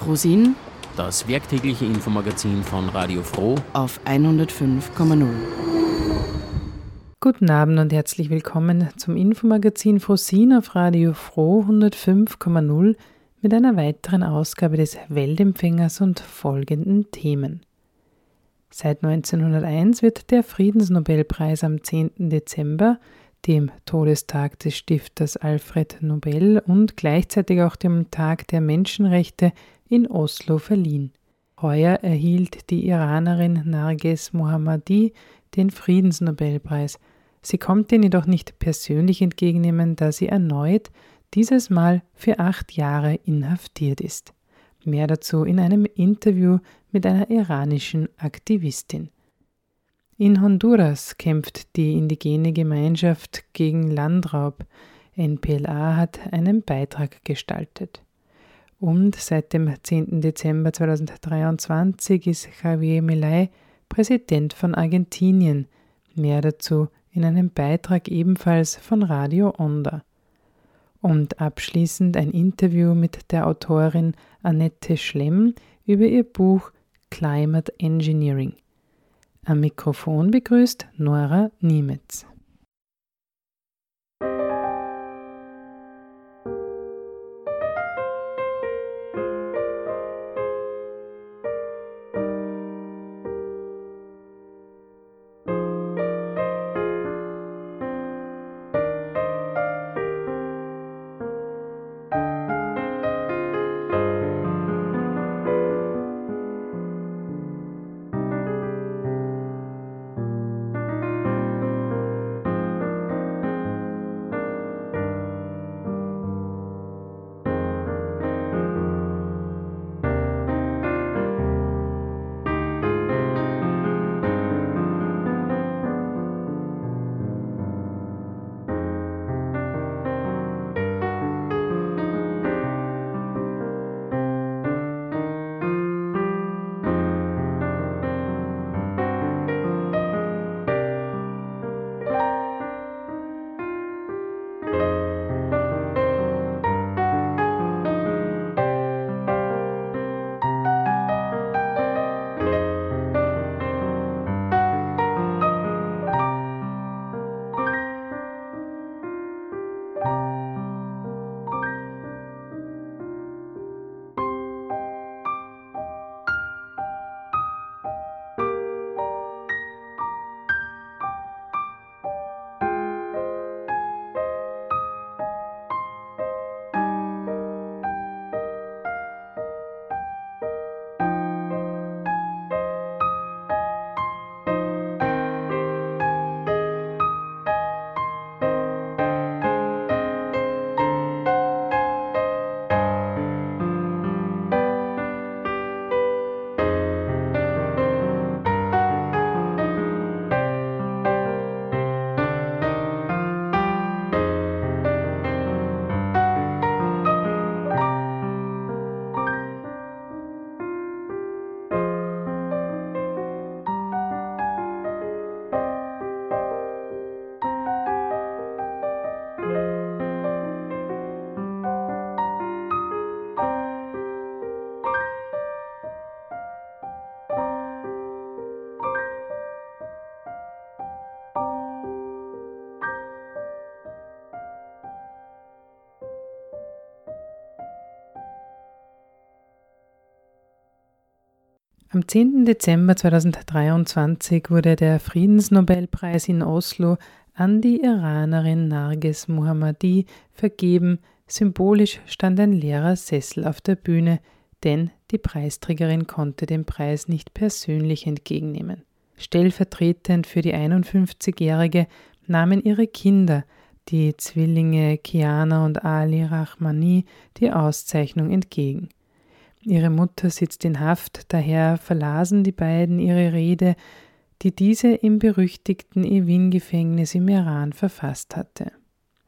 Frosin, das werktägliche Infomagazin von Radio Froh auf 105,0. Guten Abend und herzlich willkommen zum Infomagazin Frosin auf Radio Froh 105,0 mit einer weiteren Ausgabe des Weltempfängers und folgenden Themen. Seit 1901 wird der Friedensnobelpreis am 10. Dezember dem Todestag des Stifters Alfred Nobel und gleichzeitig auch dem Tag der Menschenrechte in Oslo verliehen. Heuer erhielt die Iranerin Narges Mohammadi den Friedensnobelpreis. Sie konnte ihn jedoch nicht persönlich entgegennehmen, da sie erneut, dieses Mal für acht Jahre inhaftiert ist. Mehr dazu in einem Interview mit einer iranischen Aktivistin. In Honduras kämpft die indigene Gemeinschaft gegen Landraub. NPLA hat einen Beitrag gestaltet. Und seit dem 10. Dezember 2023 ist Javier Milei Präsident von Argentinien. Mehr dazu in einem Beitrag ebenfalls von Radio Onda. Und abschließend ein Interview mit der Autorin Annette Schlemm über ihr Buch Climate Engineering. Am Mikrofon begrüßt Nora Niemetz. Am 10. Dezember 2023 wurde der Friedensnobelpreis in Oslo an die Iranerin Narges Mohammadi vergeben. Symbolisch stand ein leerer Sessel auf der Bühne, denn die Preisträgerin konnte den Preis nicht persönlich entgegennehmen. Stellvertretend für die 51-Jährige nahmen ihre Kinder, die Zwillinge Kiana und Ali Rahmani, die Auszeichnung entgegen. Ihre Mutter sitzt in Haft, daher verlasen die beiden ihre Rede, die diese im berüchtigten Evin-Gefängnis im Iran verfasst hatte.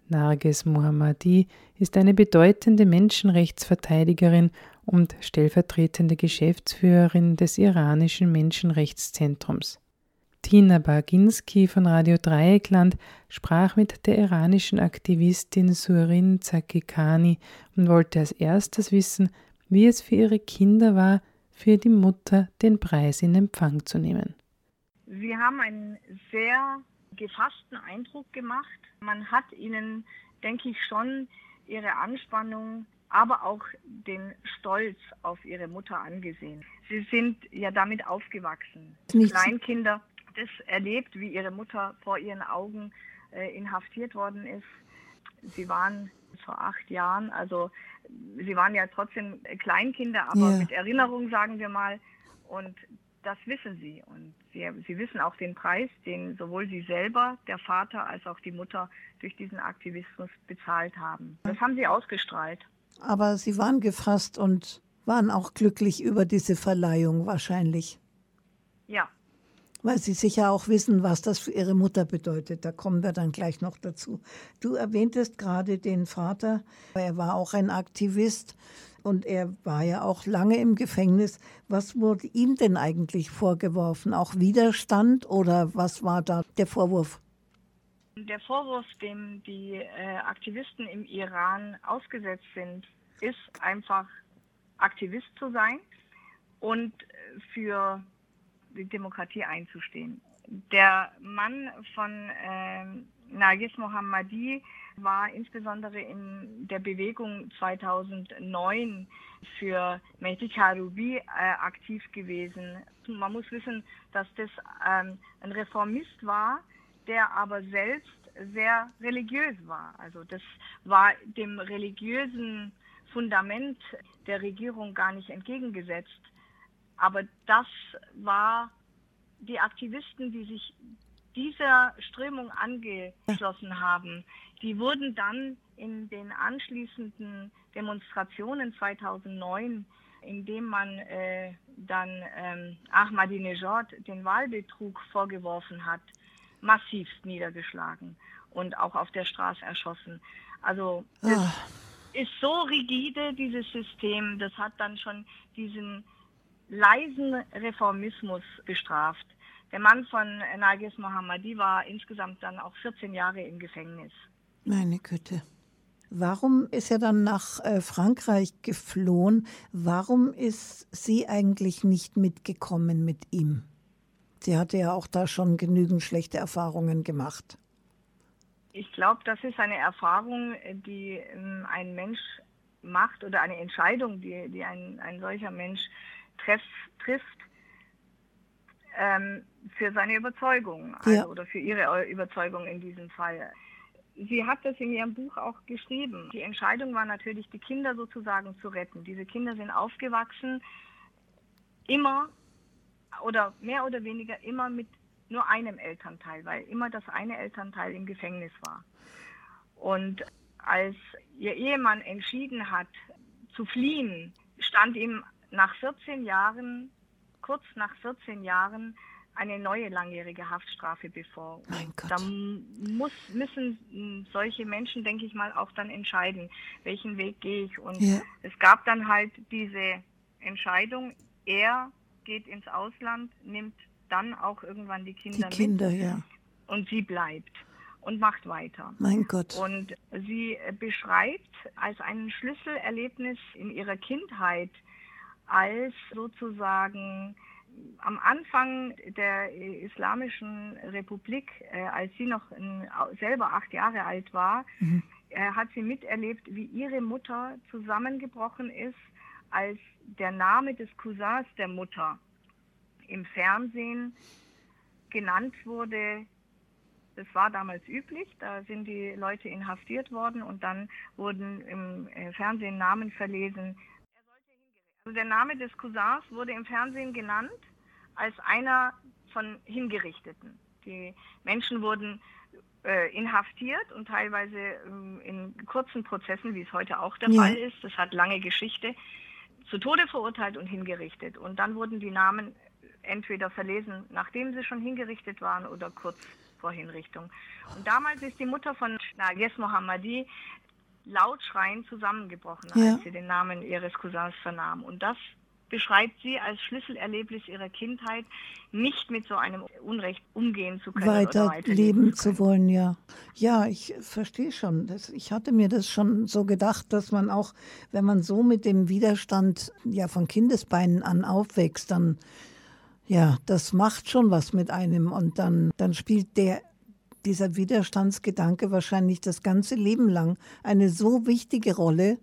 Narges Mohammadi ist eine bedeutende Menschenrechtsverteidigerin und stellvertretende Geschäftsführerin des iranischen Menschenrechtszentrums. Tina Baginski von Radio Dreieckland sprach mit der iranischen Aktivistin Surin Zakikani und wollte als erstes wissen, wie es für ihre Kinder war, für die Mutter den Preis in Empfang zu nehmen. Sie haben einen sehr gefassten Eindruck gemacht. Man hat ihnen, denke ich, schon ihre Anspannung, aber auch den Stolz auf ihre Mutter angesehen. Sie sind ja damit aufgewachsen. Nichts. Kleinkinder, das erlebt, wie ihre Mutter vor ihren Augen äh, inhaftiert worden ist. Sie waren vor acht Jahren, also sie waren ja trotzdem Kleinkinder, aber ja. mit Erinnerung, sagen wir mal. Und das wissen sie. Und sie, sie wissen auch den Preis, den sowohl sie selber, der Vater, als auch die Mutter durch diesen Aktivismus bezahlt haben. Das haben sie ausgestrahlt. Aber sie waren gefasst und waren auch glücklich über diese Verleihung wahrscheinlich. Ja. Weil sie sicher auch wissen, was das für ihre Mutter bedeutet. Da kommen wir dann gleich noch dazu. Du erwähntest gerade den Vater. Er war auch ein Aktivist und er war ja auch lange im Gefängnis. Was wurde ihm denn eigentlich vorgeworfen? Auch Widerstand oder was war da der Vorwurf? Der Vorwurf, dem die äh, Aktivisten im Iran ausgesetzt sind, ist einfach Aktivist zu sein und für die Demokratie einzustehen. Der Mann von äh, Nagis Mohammadi war insbesondere in der Bewegung 2009 für Mehdi Karoubi äh, aktiv gewesen. Man muss wissen, dass das ähm, ein Reformist war, der aber selbst sehr religiös war. Also das war dem religiösen Fundament der Regierung gar nicht entgegengesetzt. Aber das war die Aktivisten, die sich dieser Strömung angeschlossen haben, die wurden dann in den anschließenden Demonstrationen 2009, indem man äh, dann ähm, Ahmadinejad den Wahlbetrug vorgeworfen hat, massivst niedergeschlagen und auch auf der Straße erschossen. Also das oh. ist so rigide, dieses System, das hat dann schon diesen leisen Reformismus bestraft. Der Mann von Nagis Mohammadi war insgesamt dann auch 14 Jahre im Gefängnis. Meine Güte. Warum ist er dann nach äh, Frankreich geflohen? Warum ist sie eigentlich nicht mitgekommen mit ihm? Sie hatte ja auch da schon genügend schlechte Erfahrungen gemacht. Ich glaube, das ist eine Erfahrung, die ähm, ein Mensch macht oder eine Entscheidung, die, die ein, ein solcher Mensch treff, trifft ähm, für seine Überzeugung also, ja. oder für ihre Überzeugung in diesem Fall. Sie hat das in ihrem Buch auch geschrieben. Die Entscheidung war natürlich, die Kinder sozusagen zu retten. Diese Kinder sind aufgewachsen, immer oder mehr oder weniger immer mit nur einem Elternteil, weil immer das eine Elternteil im Gefängnis war. Und als ihr Ehemann entschieden hat zu fliehen, stand ihm nach 14 Jahren, kurz nach 14 Jahren, eine neue langjährige Haftstrafe bevor. Mein Gott. Da muss, müssen solche Menschen, denke ich mal, auch dann entscheiden, welchen Weg gehe ich. Und ja. es gab dann halt diese Entscheidung, er geht ins Ausland, nimmt dann auch irgendwann die Kinder, die Kinder mit ja. und sie bleibt und macht weiter. Mein Gott. Und sie beschreibt als ein Schlüsselerlebnis in ihrer Kindheit, als sozusagen am Anfang der Islamischen Republik, äh, als sie noch selber acht Jahre alt war, mhm. äh, hat sie miterlebt, wie ihre Mutter zusammengebrochen ist, als der Name des Cousins der Mutter im Fernsehen genannt wurde. Das war damals üblich, da sind die Leute inhaftiert worden und dann wurden im äh, Fernsehen Namen verlesen. Also der Name des Cousins wurde im Fernsehen genannt als einer von Hingerichteten. Die Menschen wurden äh, inhaftiert und teilweise äh, in kurzen Prozessen, wie es heute auch der ja. Fall ist, das hat lange Geschichte, zu Tode verurteilt und hingerichtet. Und dann wurden die Namen entweder verlesen, nachdem sie schon hingerichtet waren oder kurz vor Hinrichtung. Und damals ist die Mutter von Nages Mohammadi laut schreiend zusammengebrochen, als ja. sie den Namen ihres Cousins vernahm. Und das beschreibt sie als Schlüsselerlebnis ihrer Kindheit, nicht mit so einem Unrecht umgehen zu können. Weiter, weiter leben zu, zu, wollen, ja. Ja, ich verstehe schon. Das, ich hatte mir das schon so gedacht, dass man auch, wenn man so mit dem Widerstand ja von Kindesbeinen an aufwächst, dann ja, das macht schon was mit einem und dann, dann spielt der dieser Widerstandsgedanke wahrscheinlich das ganze Leben lang eine so wichtige Rolle,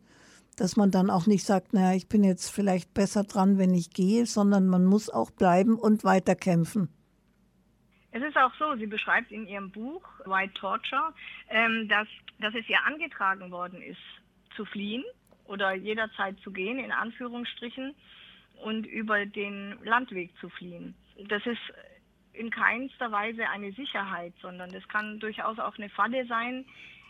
dass man dann auch nicht sagt, naja, ich bin jetzt vielleicht besser dran, wenn ich gehe, sondern man muss auch bleiben und weiterkämpfen. Es ist auch so, sie beschreibt in ihrem Buch White Torture, ähm, dass, dass es ihr angetragen worden ist, zu fliehen oder jederzeit zu gehen, in Anführungsstrichen, und über den Landweg zu fliehen. Das ist in keinster Weise eine Sicherheit, sondern das kann durchaus auch eine Falle sein,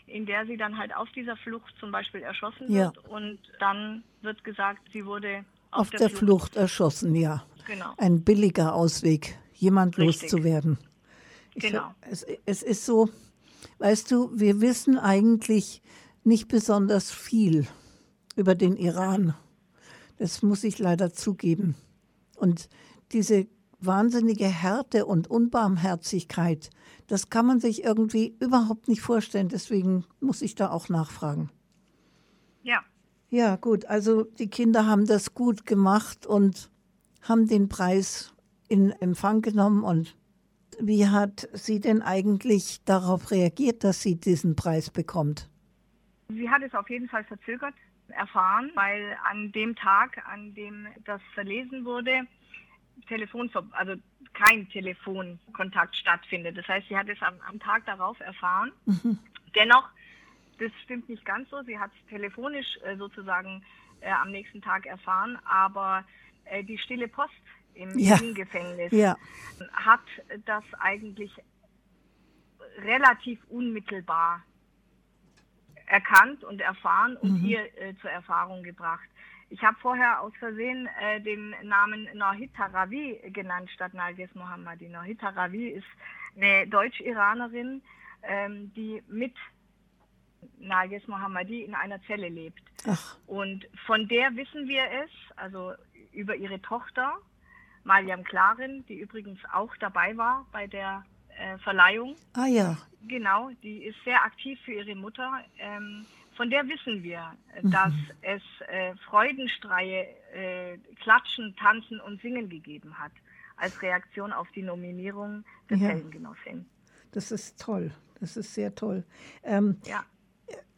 in der sie dann halt auf dieser Flucht zum Beispiel erschossen wird ja. und dann wird gesagt, sie wurde auf, auf der, der Flucht. Flucht. erschossen, ja. Genau. Ein billiger Ausweg, jemand Richtig. loszuwerden. Ich, genau. Es, es ist so, weißt du, wir wissen eigentlich nicht besonders viel über den Iran. Das muss ich leider zugeben. Und diese wahnsinnige Härte und Unbarmherzigkeit, das kann man sich irgendwie überhaupt nicht vorstellen. Deswegen muss ich da auch nachfragen. Ja. Ja, gut. Also die Kinder haben das gut gemacht und haben den Preis in Empfang genommen. Und wie hat sie denn eigentlich darauf reagiert, dass sie diesen Preis bekommt? Sie hat es auf jeden Fall verzögert erfahren, weil an dem Tag, an dem das verlesen wurde, Telefon, also kein Telefonkontakt stattfindet. Das heißt, sie hat es am, am Tag darauf erfahren. Mhm. Dennoch, das stimmt nicht ganz so. Sie hat es telefonisch äh, sozusagen äh, am nächsten Tag erfahren, aber äh, die stille Post im ja. Gefängnis ja. hat das eigentlich relativ unmittelbar erkannt und erfahren und mhm. ihr äh, zur Erfahrung gebracht. Ich habe vorher aus Versehen äh, den Namen Norhit Haravi genannt statt Narges Mohammadi. Norhit Haravi ist eine Deutsch-Iranerin, ähm, die mit Narges Mohammadi in einer Zelle lebt. Ach. Und von der wissen wir es, also über ihre Tochter, Mariam Klarin, die übrigens auch dabei war bei der äh, Verleihung. Ah ja. Genau, die ist sehr aktiv für ihre Mutter. Ähm, von der wissen wir, mhm. dass mhm. es äh, Freudenstreie, äh, Klatschen, Tanzen und Singen gegeben hat, als Reaktion auf die Nominierung des ja. Heldengenossin. Das ist toll, das ist sehr toll. Ähm, ja.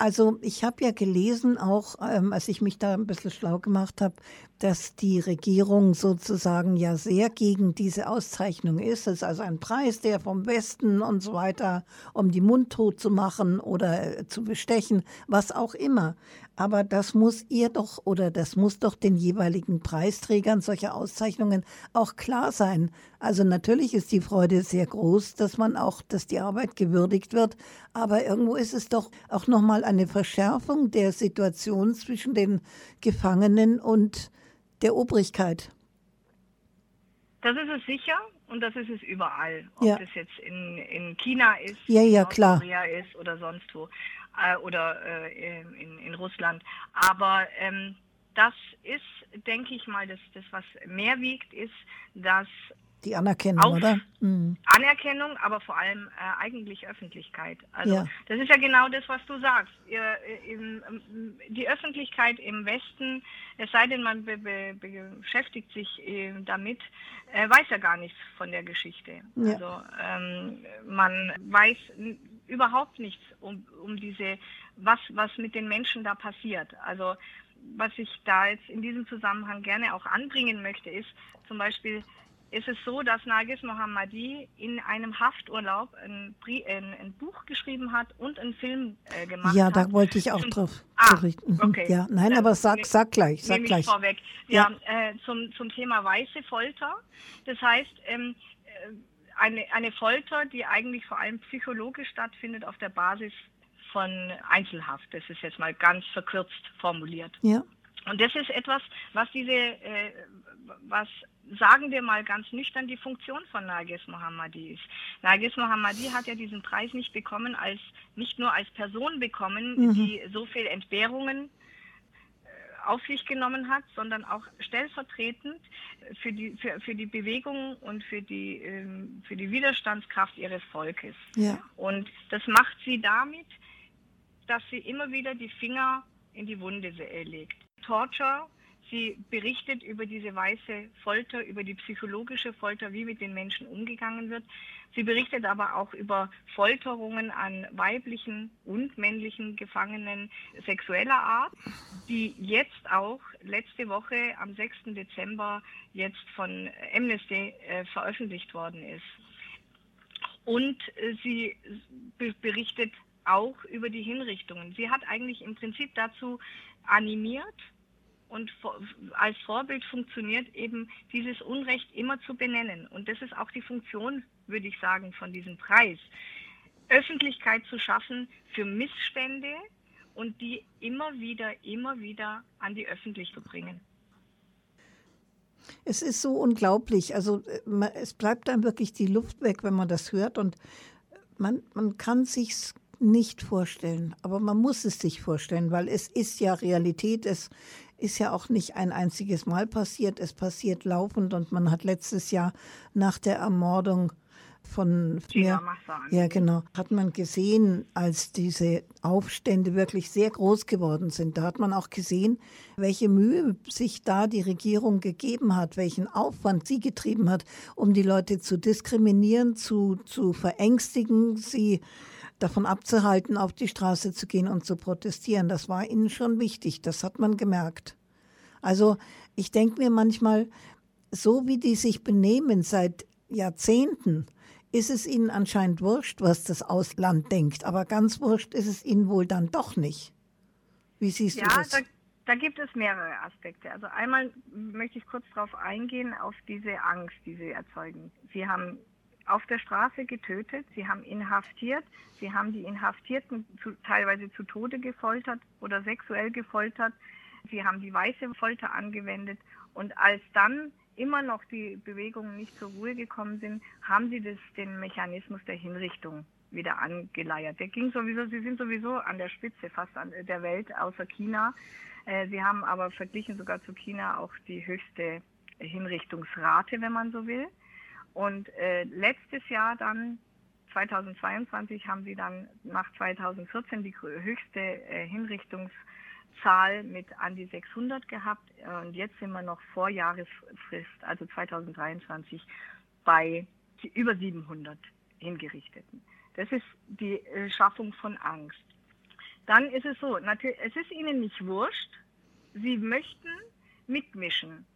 Also ich habe ja gelesen, auch ähm, als ich mich da ein bisschen schlau gemacht habe, dass die Regierung sozusagen ja sehr gegen diese Auszeichnung ist. Es ist also ein Preis, der vom Westen und so weiter, um die mundtot zu machen oder äh, zu bestechen, was auch immer. Aber das muss ihr doch oder das muss doch den jeweiligen Preisträgern solcher Auszeichnungen auch klar sein. Also natürlich ist die Freude sehr groß, dass man auch, dass die Arbeit gewürdigt wird. Aber irgendwo ist es doch auch nochmal eine Verschärfung der Situation zwischen den Gefangenen und der Obrigkeit. Das ist es sicher und das ist es überall. Ob ja. das jetzt in, in China ist, ja, ja, Nordkorea ist oder sonst wo äh, oder äh, in, in Russland. Aber ähm, das ist, denke ich mal, das, das, was mehr wiegt, ist, dass die Anerkennung, Auf oder? Mhm. Anerkennung, aber vor allem äh, eigentlich Öffentlichkeit. Also ja. das ist ja genau das, was du sagst. Ihr, äh, im, die Öffentlichkeit im Westen, es sei denn, man be be beschäftigt sich äh, damit, äh, weiß ja gar nichts von der Geschichte. Ja. Also ähm, man weiß überhaupt nichts um, um diese, was, was mit den Menschen da passiert. Also was ich da jetzt in diesem Zusammenhang gerne auch anbringen möchte, ist zum Beispiel, ist es so, dass Nagis Mohammadi in einem Hafturlaub ein, ein, ein Buch geschrieben hat und einen Film äh, gemacht ja, hat. Ja, da wollte ich auch drauf ah, berichten. Mhm. Okay. Ja, nein, aber sag, sag gleich, sag gleich. Vorweg. Ja, ja. Äh, zum, zum Thema weiße Folter. Das heißt, ähm, äh, eine, eine Folter, die eigentlich vor allem psychologisch stattfindet auf der Basis von Einzelhaft. Das ist jetzt mal ganz verkürzt formuliert. Ja. Und das ist etwas, was diese, äh, was sagen wir mal ganz nüchtern die Funktion von Narges Mohammadi ist. Narges Mohammadi hat ja diesen Preis nicht bekommen als nicht nur als Person bekommen, mhm. die so viel Entbehrungen äh, auf sich genommen hat, sondern auch stellvertretend für die, für, für die Bewegung und für die, ähm, für die Widerstandskraft ihres Volkes. Ja. Und das macht sie damit, dass sie immer wieder die Finger in die Wunde legt. Torture Sie berichtet über diese weiße Folter, über die psychologische Folter, wie mit den Menschen umgegangen wird. Sie berichtet aber auch über Folterungen an weiblichen und männlichen Gefangenen sexueller Art, die jetzt auch letzte Woche am 6. Dezember jetzt von Amnesty äh, veröffentlicht worden ist. Und äh, sie berichtet auch über die Hinrichtungen. Sie hat eigentlich im Prinzip dazu animiert, und als Vorbild funktioniert eben dieses Unrecht immer zu benennen. Und das ist auch die Funktion, würde ich sagen, von diesem Preis. Öffentlichkeit zu schaffen für Missstände und die immer wieder, immer wieder an die Öffentlichkeit zu bringen. Es ist so unglaublich. Also äh, es bleibt dann wirklich die Luft weg, wenn man das hört. Und man, man kann sich nicht vorstellen, aber man muss es sich vorstellen, weil es ist ja Realität. Es, ist ja auch nicht ein einziges Mal passiert. Es passiert laufend und man hat letztes Jahr nach der Ermordung von mir, ja genau, hat man gesehen, als diese Aufstände wirklich sehr groß geworden sind. Da hat man auch gesehen, welche Mühe sich da die Regierung gegeben hat, welchen Aufwand sie getrieben hat, um die Leute zu diskriminieren, zu, zu verängstigen, sie davon abzuhalten, auf die Straße zu gehen und zu protestieren. Das war ihnen schon wichtig, das hat man gemerkt. Also ich denke mir manchmal, so wie die sich benehmen seit Jahrzehnten, ist es ihnen anscheinend wurscht, was das Ausland denkt. Aber ganz wurscht ist es ihnen wohl dann doch nicht. Wie siehst ja, du das? Da, da gibt es mehrere Aspekte. Also einmal möchte ich kurz darauf eingehen, auf diese Angst, die sie erzeugen. Sie haben auf der Straße getötet, sie haben inhaftiert, sie haben die Inhaftierten zu, teilweise zu Tode gefoltert oder sexuell gefoltert, sie haben die weiße Folter angewendet und als dann immer noch die Bewegungen nicht zur Ruhe gekommen sind, haben sie das, den Mechanismus der Hinrichtung wieder angeleiert. Der ging sowieso, sie sind sowieso an der Spitze fast an der Welt außer China. Äh, sie haben aber verglichen sogar zu China auch die höchste Hinrichtungsrate, wenn man so will. Und äh, letztes Jahr dann, 2022, haben sie dann nach 2014 die höchste äh, Hinrichtungszahl mit an die 600 gehabt. Und jetzt sind wir noch vor Jahresfrist, also 2023, bei über 700 Hingerichteten. Das ist die äh, Schaffung von Angst. Dann ist es so, natürlich, es ist ihnen nicht wurscht, sie möchten mitmischen.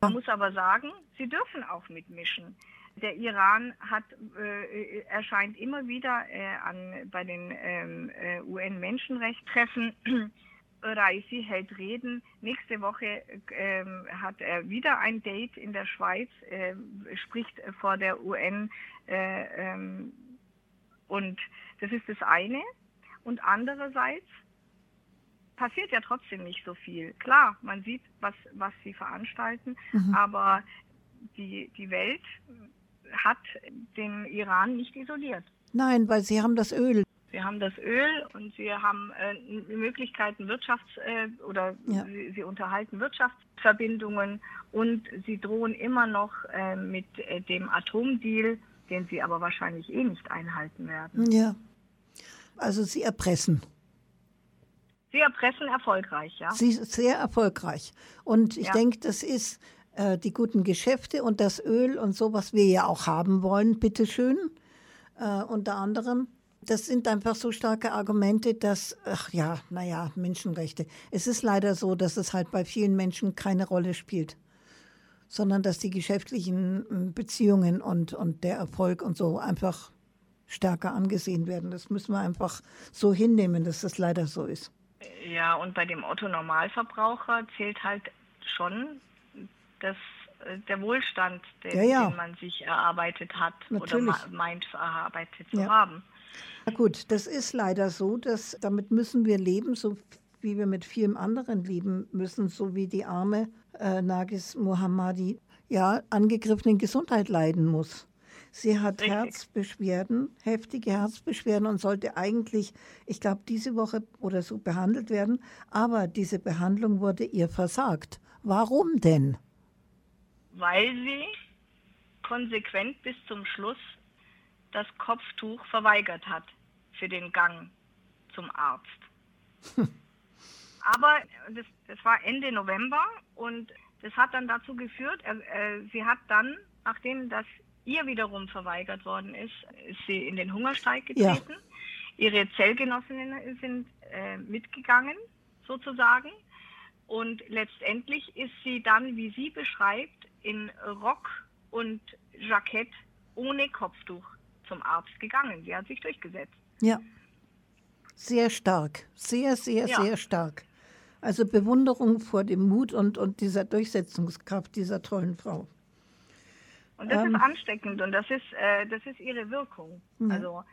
Man muss aber sagen, sie dürfen auch mitmischen. Der Iran hat, äh, erscheint immer wieder äh, an, bei den ähm, äh, UN-Menschenrechtstreffen. Raisi hält Reden. Nächste Woche ähm, hat er wieder ein Date in der Schweiz, äh, spricht vor der UN. Äh, ähm, und das ist das eine. Und andererseits passiert ja trotzdem nicht so viel. Klar, man sieht, was, was sie veranstalten, mhm. aber die, die Welt hat den Iran nicht isoliert. Nein, weil sie haben das Öl. Sie haben das Öl und sie haben äh, Möglichkeiten Wirtschafts- äh, oder ja. sie, sie, unterhalten Wirtschaftsverbindungen und sie drohen immer noch äh, mit äh, dem Atomdeal, den sie aber wahrscheinlich eh nicht einhalten werden. Ja. Also sie erpressen. Sie erpressen erfolgreich, ja. Sie ist sehr erfolgreich. Und ich ja. denke, das ist äh, die guten Geschäfte und das Öl und so, was wir ja auch haben wollen, bitteschön, äh, unter anderem. Das sind einfach so starke Argumente, dass, ach ja, naja, Menschenrechte. Es ist leider so, dass es halt bei vielen Menschen keine Rolle spielt, sondern dass die geschäftlichen hm, Beziehungen und, und der Erfolg und so einfach stärker angesehen werden. Das müssen wir einfach so hinnehmen, dass das leider so ist. Ja, und bei dem Otto-Normalverbraucher zählt halt schon das, äh, der Wohlstand, den, ja, ja. den, man sich erarbeitet hat Natürlich. oder meint erarbeitet zu ja. haben. Na gut, das ist leider so, dass damit müssen wir leben, so wie wir mit vielem anderen leben müssen, so wie die arme äh, Nagis Mohammadi ja angegriffenen Gesundheit leiden muss. Sie hat Richtig. Herzbeschwerden, heftige Herzbeschwerden und sollte eigentlich, ich glaube, diese Woche oder so behandelt werden. Aber diese Behandlung wurde ihr versagt. Warum denn? Weil sie konsequent bis zum Schluss das Kopftuch verweigert hat für den Gang zum Arzt. Aber das, das, war Ende November und das hat dann dazu geführt, äh, äh, sie hat dann, nachdem das ihr wiederum verweigert worden ist, ist sie in den Hungerstreik getreten. Ja. Ihre Zellgenossinnen sind äh, mitgegangen, sozusagen. Und letztendlich ist sie dann, wie sie beschreibt, in Rock und Jackett ohne Kopftuch zum Arzt gegangen. Sie hat sich durchgesetzt. Ja. Sehr stark. Sehr, sehr, ja. sehr stark. Also Bewunderung vor dem Mut und, und dieser Durchsetzungskraft dieser tollen Frau. Und das ähm, ist ansteckend und das ist, äh, das ist ihre Wirkung. Ja. Also,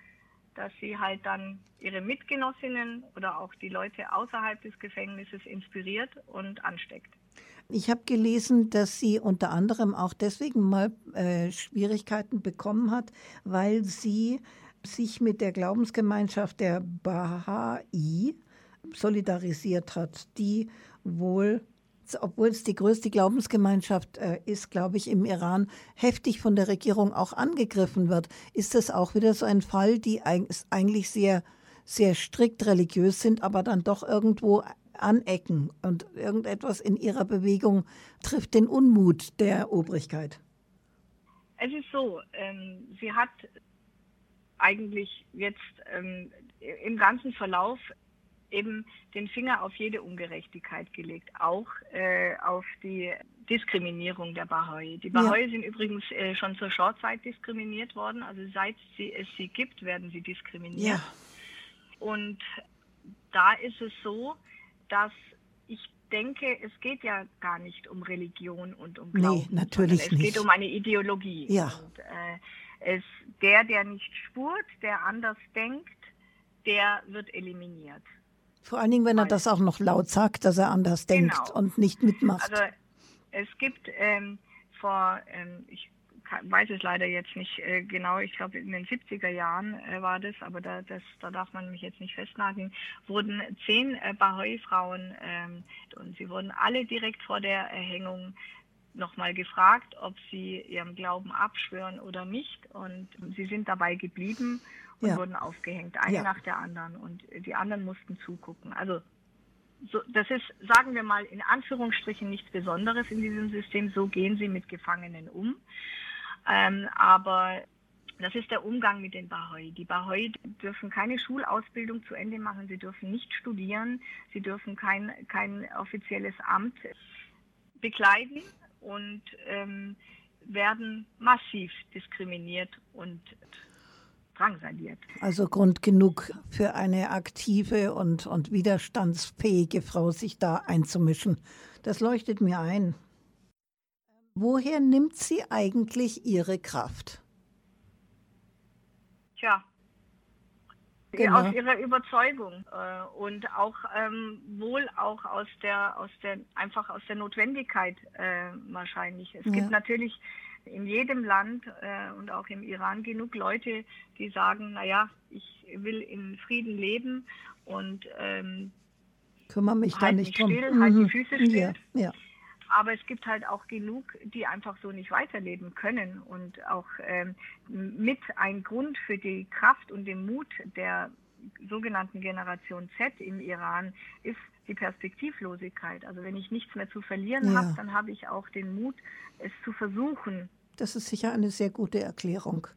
dass sie halt dann ihre Mitgenossinnen oder auch die Leute außerhalb des Gefängnisses inspiriert und ansteckt. Ich habe gelesen, dass sie unter anderem auch deswegen mal äh, Schwierigkeiten bekommen hat, weil sie sich mit der Glaubensgemeinschaft der Bahai solidarisiert hat, die wohl, obwohl es die größte Glaubensgemeinschaft äh, ist, glaube ich, im Iran, heftig von der Regierung auch angegriffen wird. Ist das auch wieder so ein Fall, die eigentlich sehr, sehr strikt religiös sind, aber dann doch irgendwo anecken und irgendetwas in ihrer Bewegung trifft den Unmut der Obrigkeit? Es ist so, ähm, sie hat eigentlich jetzt ähm, im ganzen Verlauf eben den Finger auf jede Ungerechtigkeit gelegt, auch äh, auf die Diskriminierung der Bahai. Die Bahai ja. sind übrigens äh, schon zur Shorzeit diskriminiert worden, also seit sie, es sie gibt, werden sie diskriminiert. Ja. Und da ist es so, dass ich denke, es geht ja gar nicht um Religion und um Glauben. Nee, natürlich es nicht. geht um eine Ideologie. Ja. Und, äh, es, der, der nicht spurt, der anders denkt, der wird eliminiert. Vor allen Dingen, wenn er das auch noch laut sagt, dass er anders genau. denkt und nicht mitmacht. Also es gibt ähm, vor, ähm, ich weiß es leider jetzt nicht äh, genau, ich glaube in den 70er Jahren äh, war das, aber da, das, da darf man mich jetzt nicht festnageln, wurden zehn äh, Bahai-Frauen ähm, und sie wurden alle direkt vor der Erhängung nochmal gefragt, ob sie ihrem Glauben abschwören oder nicht. Und sie sind dabei geblieben und ja. wurden aufgehängt, eine ja. nach der anderen. Und die anderen mussten zugucken. Also so, das ist, sagen wir mal, in Anführungsstrichen nichts Besonderes in diesem System. So gehen sie mit Gefangenen um. Ähm, aber das ist der Umgang mit den Bahai. Die Bahai dürfen keine Schulausbildung zu Ende machen, sie dürfen nicht studieren, sie dürfen kein, kein offizielles Amt bekleiden und ähm, werden massiv diskriminiert und drangsaliert. Also Grund genug für eine aktive und, und widerstandsfähige Frau, sich da einzumischen. Das leuchtet mir ein. Woher nimmt sie eigentlich ihre Kraft? Tja, genau. aus ihrer Überzeugung äh, und auch ähm, wohl auch aus der aus der einfach aus der Notwendigkeit äh, wahrscheinlich. Es ja. gibt natürlich in jedem Land äh, und auch im Iran genug Leute, die sagen, naja, ich will in Frieden leben und ähm, kümmere mich halt da nicht drum. Still, halt die Füße still. Ja, ja. Aber es gibt halt auch genug, die einfach so nicht weiterleben können. Und auch ähm, mit ein Grund für die Kraft und den Mut der sogenannten Generation Z im Iran ist die Perspektivlosigkeit. Also wenn ich nichts mehr zu verlieren ja. habe, dann habe ich auch den Mut, es zu versuchen. Das ist sicher eine sehr gute Erklärung.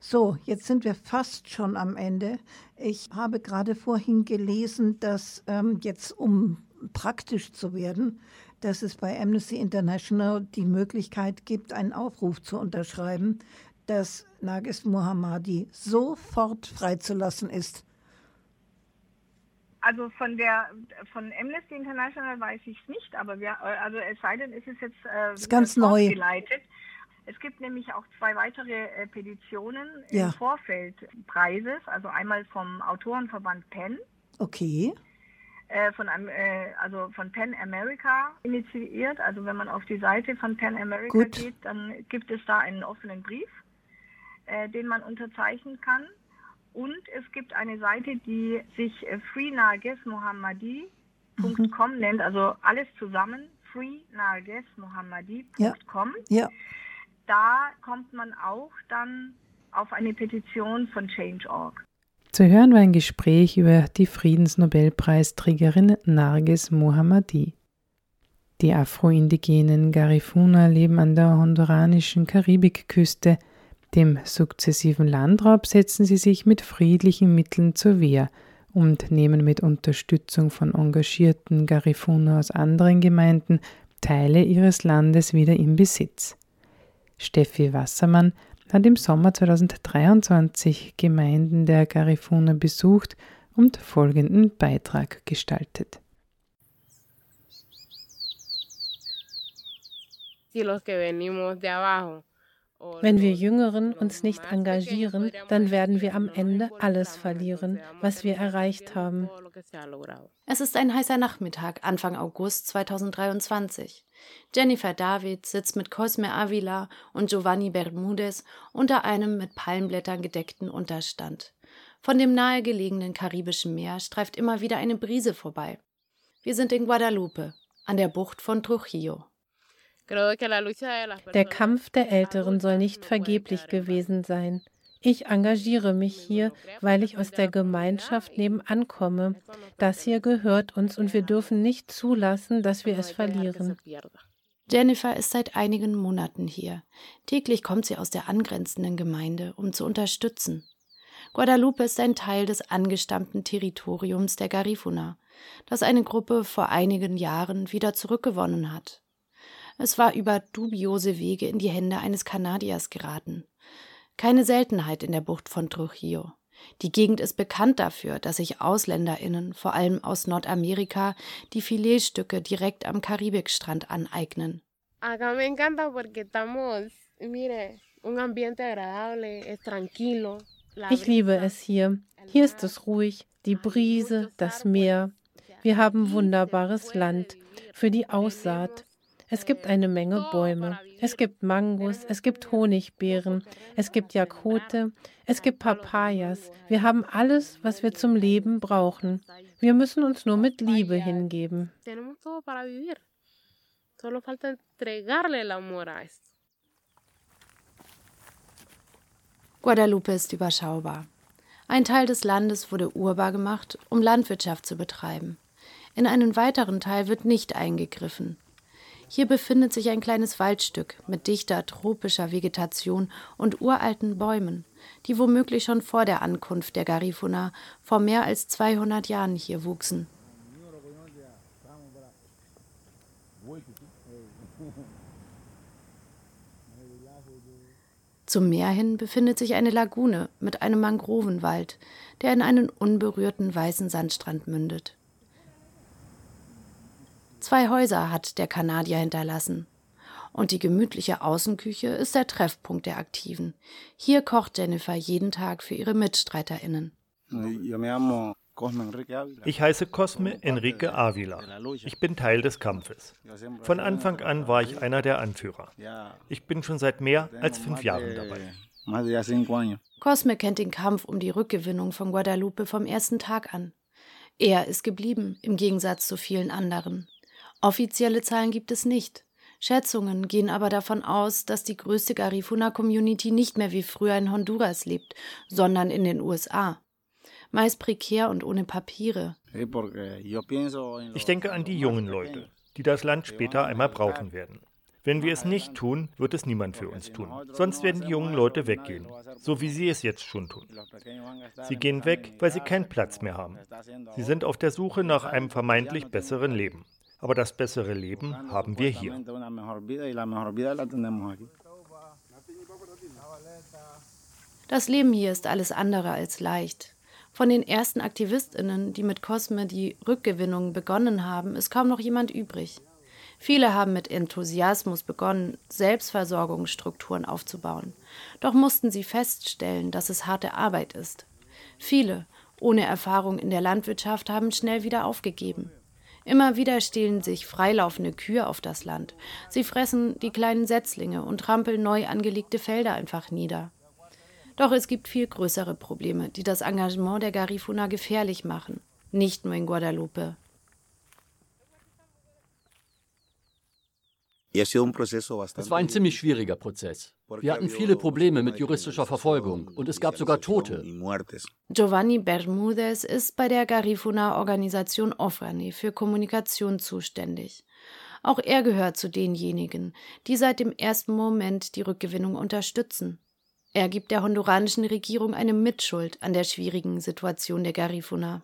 So, jetzt sind wir fast schon am Ende. Ich habe gerade vorhin gelesen, dass ähm, jetzt, um praktisch zu werden, dass es bei Amnesty International die Möglichkeit gibt, einen Aufruf zu unterschreiben, dass Nagis Mohammadi sofort freizulassen ist. Also von der von Amnesty International weiß ich es nicht, aber wir, also es sei denn, ist es jetzt äh, ist ganz neu geleitet. Es gibt nämlich auch zwei weitere äh, Petitionen ja. im Vorfeld Preises, also einmal vom Autorenverband PEN. Okay. Äh, von, äh, also von Pan America initiiert. Also wenn man auf die Seite von Pan America Gut. geht, dann gibt es da einen offenen Brief äh, den man unterzeichnen kann. Und es gibt eine Seite, die sich äh, freenargesmohammadi.com mhm. nennt, also alles zusammen, freenargesmohammadi.com. Ja. ja. Da kommt man auch dann auf eine Petition von Change.org. Zu hören war ein Gespräch über die Friedensnobelpreisträgerin Narges Mohammadi. Die afroindigenen Garifuna leben an der honduranischen Karibikküste. Dem sukzessiven Landraub setzen sie sich mit friedlichen Mitteln zur Wehr und nehmen mit Unterstützung von engagierten Garifuna aus anderen Gemeinden Teile ihres Landes wieder in Besitz. Steffi Wassermann hat im Sommer 2023 Gemeinden der Garifuna besucht und folgenden Beitrag gestaltet. Wenn wir Jüngeren uns nicht engagieren, dann werden wir am Ende alles verlieren, was wir erreicht haben. Es ist ein heißer Nachmittag, Anfang August 2023. Jennifer David sitzt mit Cosme Avila und Giovanni Bermudez unter einem mit Palmblättern gedeckten Unterstand. Von dem nahegelegenen karibischen Meer streift immer wieder eine Brise vorbei. Wir sind in Guadalupe, an der Bucht von Trujillo. Der Kampf der Älteren soll nicht vergeblich gewesen sein. Ich engagiere mich hier, weil ich aus der Gemeinschaft nebenan komme. Das hier gehört uns und wir dürfen nicht zulassen, dass wir es verlieren. Jennifer ist seit einigen Monaten hier. Täglich kommt sie aus der angrenzenden Gemeinde, um zu unterstützen. Guadalupe ist ein Teil des angestammten Territoriums der Garifuna, das eine Gruppe vor einigen Jahren wieder zurückgewonnen hat. Es war über dubiose Wege in die Hände eines Kanadiers geraten. Keine Seltenheit in der Bucht von Trujillo. Die Gegend ist bekannt dafür, dass sich AusländerInnen, vor allem aus Nordamerika, die Filetstücke direkt am Karibikstrand aneignen. Ich liebe es hier. Hier ist es ruhig, die Brise, das Meer. Wir haben wunderbares Land für die Aussaat. Es gibt eine Menge Bäume. Es gibt Mangos, es gibt Honigbeeren, es gibt Jakote, es gibt Papayas. Wir haben alles, was wir zum Leben brauchen. Wir müssen uns nur mit Liebe hingeben. Guadalupe ist überschaubar. Ein Teil des Landes wurde urbar gemacht, um Landwirtschaft zu betreiben. In einen weiteren Teil wird nicht eingegriffen. Hier befindet sich ein kleines Waldstück mit dichter tropischer Vegetation und uralten Bäumen, die womöglich schon vor der Ankunft der Garifuna vor mehr als 200 Jahren hier wuchsen. Zum Meer hin befindet sich eine Lagune mit einem Mangrovenwald, der in einen unberührten weißen Sandstrand mündet. Zwei Häuser hat der Kanadier hinterlassen. Und die gemütliche Außenküche ist der Treffpunkt der Aktiven. Hier kocht Jennifer jeden Tag für ihre MitstreiterInnen. Ich heiße Cosme Enrique Avila. Ich bin Teil des Kampfes. Von Anfang an war ich einer der Anführer. Ich bin schon seit mehr als fünf Jahren dabei. Cosme kennt den Kampf um die Rückgewinnung von Guadalupe vom ersten Tag an. Er ist geblieben, im Gegensatz zu vielen anderen. Offizielle Zahlen gibt es nicht. Schätzungen gehen aber davon aus, dass die größte Garifuna-Community nicht mehr wie früher in Honduras lebt, sondern in den USA. Meist prekär und ohne Papiere. Ich denke an die jungen Leute, die das Land später einmal brauchen werden. Wenn wir es nicht tun, wird es niemand für uns tun. Sonst werden die jungen Leute weggehen, so wie sie es jetzt schon tun. Sie gehen weg, weil sie keinen Platz mehr haben. Sie sind auf der Suche nach einem vermeintlich besseren Leben. Aber das bessere Leben haben wir hier. Das Leben hier ist alles andere als leicht. Von den ersten Aktivistinnen, die mit Cosme die Rückgewinnung begonnen haben, ist kaum noch jemand übrig. Viele haben mit Enthusiasmus begonnen, Selbstversorgungsstrukturen aufzubauen. Doch mussten sie feststellen, dass es harte Arbeit ist. Viele, ohne Erfahrung in der Landwirtschaft, haben schnell wieder aufgegeben. Immer wieder stehlen sich freilaufende Kühe auf das Land. Sie fressen die kleinen Setzlinge und trampeln neu angelegte Felder einfach nieder. Doch es gibt viel größere Probleme, die das Engagement der Garifuna gefährlich machen, nicht nur in Guadalupe. Es war ein ziemlich schwieriger Prozess. Wir hatten viele Probleme mit juristischer Verfolgung und es gab sogar Tote. Giovanni Bermudez ist bei der Garifuna-Organisation Ofrani für Kommunikation zuständig. Auch er gehört zu denjenigen, die seit dem ersten Moment die Rückgewinnung unterstützen. Er gibt der honduranischen Regierung eine Mitschuld an der schwierigen Situation der Garifuna.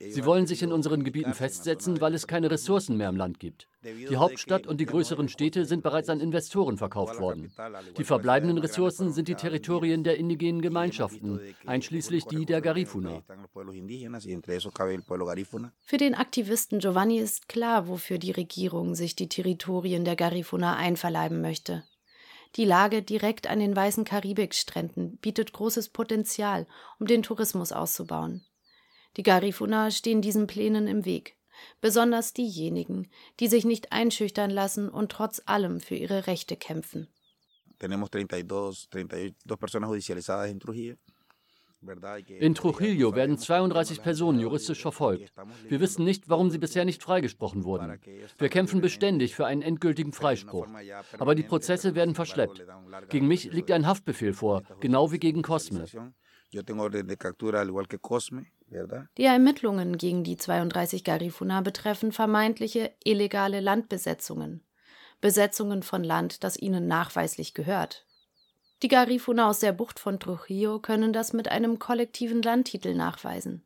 Sie wollen sich in unseren Gebieten festsetzen, weil es keine Ressourcen mehr im Land gibt. Die Hauptstadt und die größeren Städte sind bereits an Investoren verkauft worden. Die verbleibenden Ressourcen sind die Territorien der indigenen Gemeinschaften, einschließlich die der Garifuna. Für den Aktivisten Giovanni ist klar, wofür die Regierung sich die Territorien der Garifuna einverleiben möchte. Die Lage direkt an den weißen Karibikstränden bietet großes Potenzial, um den Tourismus auszubauen. Die Garifuna stehen diesen Plänen im Weg, besonders diejenigen, die sich nicht einschüchtern lassen und trotz allem für ihre Rechte kämpfen. In Trujillo werden 32 Personen juristisch verfolgt. Wir wissen nicht, warum sie bisher nicht freigesprochen wurden. Wir kämpfen beständig für einen endgültigen Freispruch. Aber die Prozesse werden verschleppt. Gegen mich liegt ein Haftbefehl vor, genau wie gegen Cosme. Die Ermittlungen gegen die 32 Garifuna betreffen vermeintliche illegale Landbesetzungen. Besetzungen von Land, das ihnen nachweislich gehört. Die Garifuna aus der Bucht von Trujillo können das mit einem kollektiven Landtitel nachweisen.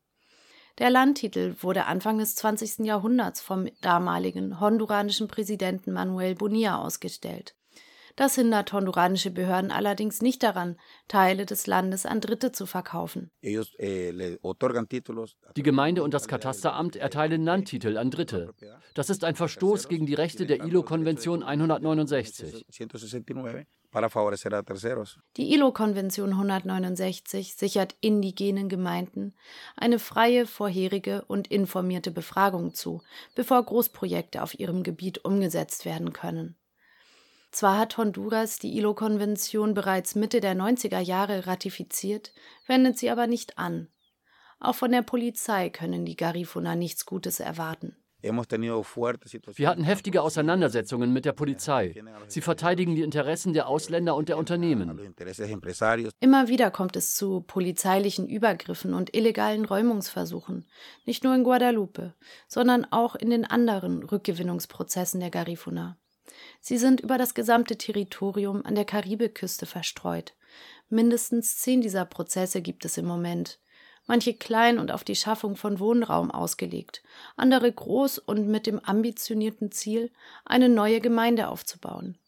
Der Landtitel wurde Anfang des 20. Jahrhunderts vom damaligen honduranischen Präsidenten Manuel Bonilla ausgestellt. Das hindert honduranische Behörden allerdings nicht daran, Teile des Landes an Dritte zu verkaufen. Eh, die Gemeinde und das Katasteramt erteilen Landtitel an Dritte. Das ist ein Verstoß gegen die Rechte der ILO-Konvention 169. Die ILO-Konvention 169 sichert indigenen Gemeinden eine freie, vorherige und informierte Befragung zu, bevor Großprojekte auf ihrem Gebiet umgesetzt werden können. Zwar hat Honduras die ILO-Konvention bereits Mitte der 90er Jahre ratifiziert, wendet sie aber nicht an. Auch von der Polizei können die Garifuna nichts Gutes erwarten. Wir hatten heftige Auseinandersetzungen mit der Polizei. Sie verteidigen die Interessen der Ausländer und der Unternehmen. Immer wieder kommt es zu polizeilichen Übergriffen und illegalen Räumungsversuchen, nicht nur in Guadalupe, sondern auch in den anderen Rückgewinnungsprozessen der Garifuna. Sie sind über das gesamte Territorium an der Karibikküste verstreut. Mindestens zehn dieser Prozesse gibt es im Moment. Manche klein und auf die Schaffung von Wohnraum ausgelegt, andere groß und mit dem ambitionierten Ziel, eine neue Gemeinde aufzubauen.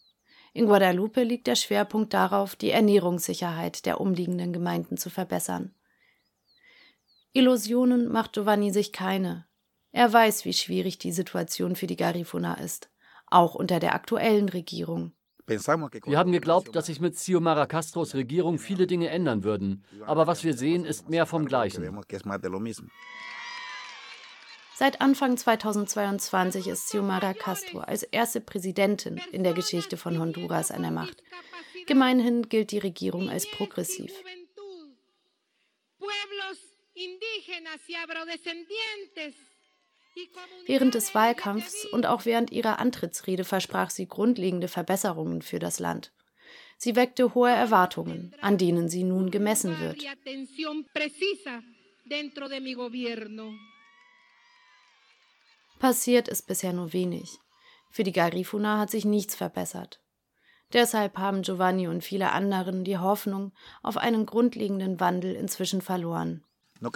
In Guadalupe liegt der Schwerpunkt darauf, die Ernährungssicherheit der umliegenden Gemeinden zu verbessern. Illusionen macht Giovanni sich keine. Er weiß, wie schwierig die Situation für die Garifuna ist auch unter der aktuellen Regierung. Wir haben geglaubt, dass sich mit Xiomara Castros Regierung viele Dinge ändern würden. Aber was wir sehen, ist mehr vom Gleichen. Seit Anfang 2022 ist Xiomara Castro als erste Präsidentin in der Geschichte von Honduras an der Macht. Gemeinhin gilt die Regierung als progressiv. Pueblos indígenas y afrodescendientes Während des Wahlkampfs und auch während ihrer Antrittsrede versprach sie grundlegende Verbesserungen für das Land. Sie weckte hohe Erwartungen, an denen sie nun gemessen wird. Passiert ist bisher nur wenig. Für die Garifuna hat sich nichts verbessert. Deshalb haben Giovanni und viele anderen die Hoffnung auf einen grundlegenden Wandel inzwischen verloren. Wir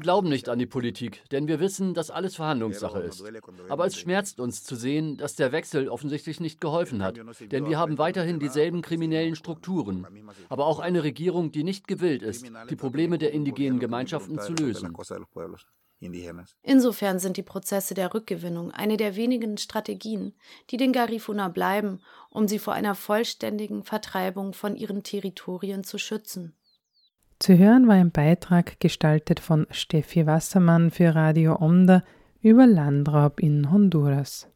glauben nicht an die Politik, denn wir wissen, dass alles Verhandlungssache ist. Aber es schmerzt uns zu sehen, dass der Wechsel offensichtlich nicht geholfen hat, denn wir haben weiterhin dieselben kriminellen Strukturen, aber auch eine Regierung, die nicht gewillt ist, die Probleme der indigenen Gemeinschaften zu lösen. Insofern sind die Prozesse der Rückgewinnung eine der wenigen Strategien, die den Garifuna bleiben, um sie vor einer vollständigen Vertreibung von ihren Territorien zu schützen. Zu hören war ein Beitrag gestaltet von Steffi Wassermann für Radio Onda über Landraub in Honduras.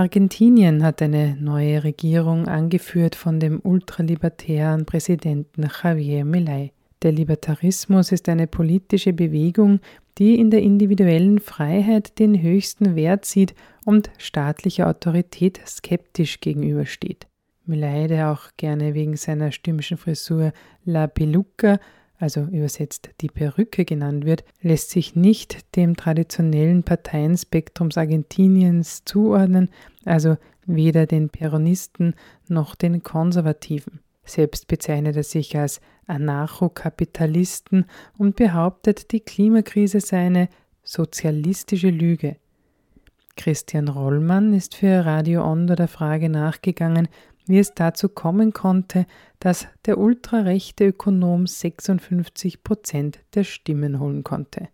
Argentinien hat eine neue Regierung angeführt von dem ultralibertären Präsidenten Javier Milei. Der Libertarismus ist eine politische Bewegung, die in der individuellen Freiheit den höchsten Wert sieht und staatlicher Autorität skeptisch gegenübersteht. Milei, der auch gerne wegen seiner stürmischen Frisur La Peluca also übersetzt die Perücke genannt wird, lässt sich nicht dem traditionellen Parteienspektrums Argentiniens zuordnen, also weder den Peronisten noch den Konservativen. Selbst bezeichnet er sich als Anarchokapitalisten und behauptet, die Klimakrise sei eine sozialistische Lüge. Christian Rollmann ist für Radio Onda der Frage nachgegangen, wie es dazu kommen konnte, dass der ultrarechte Ökonom 56 Prozent der Stimmen holen konnte.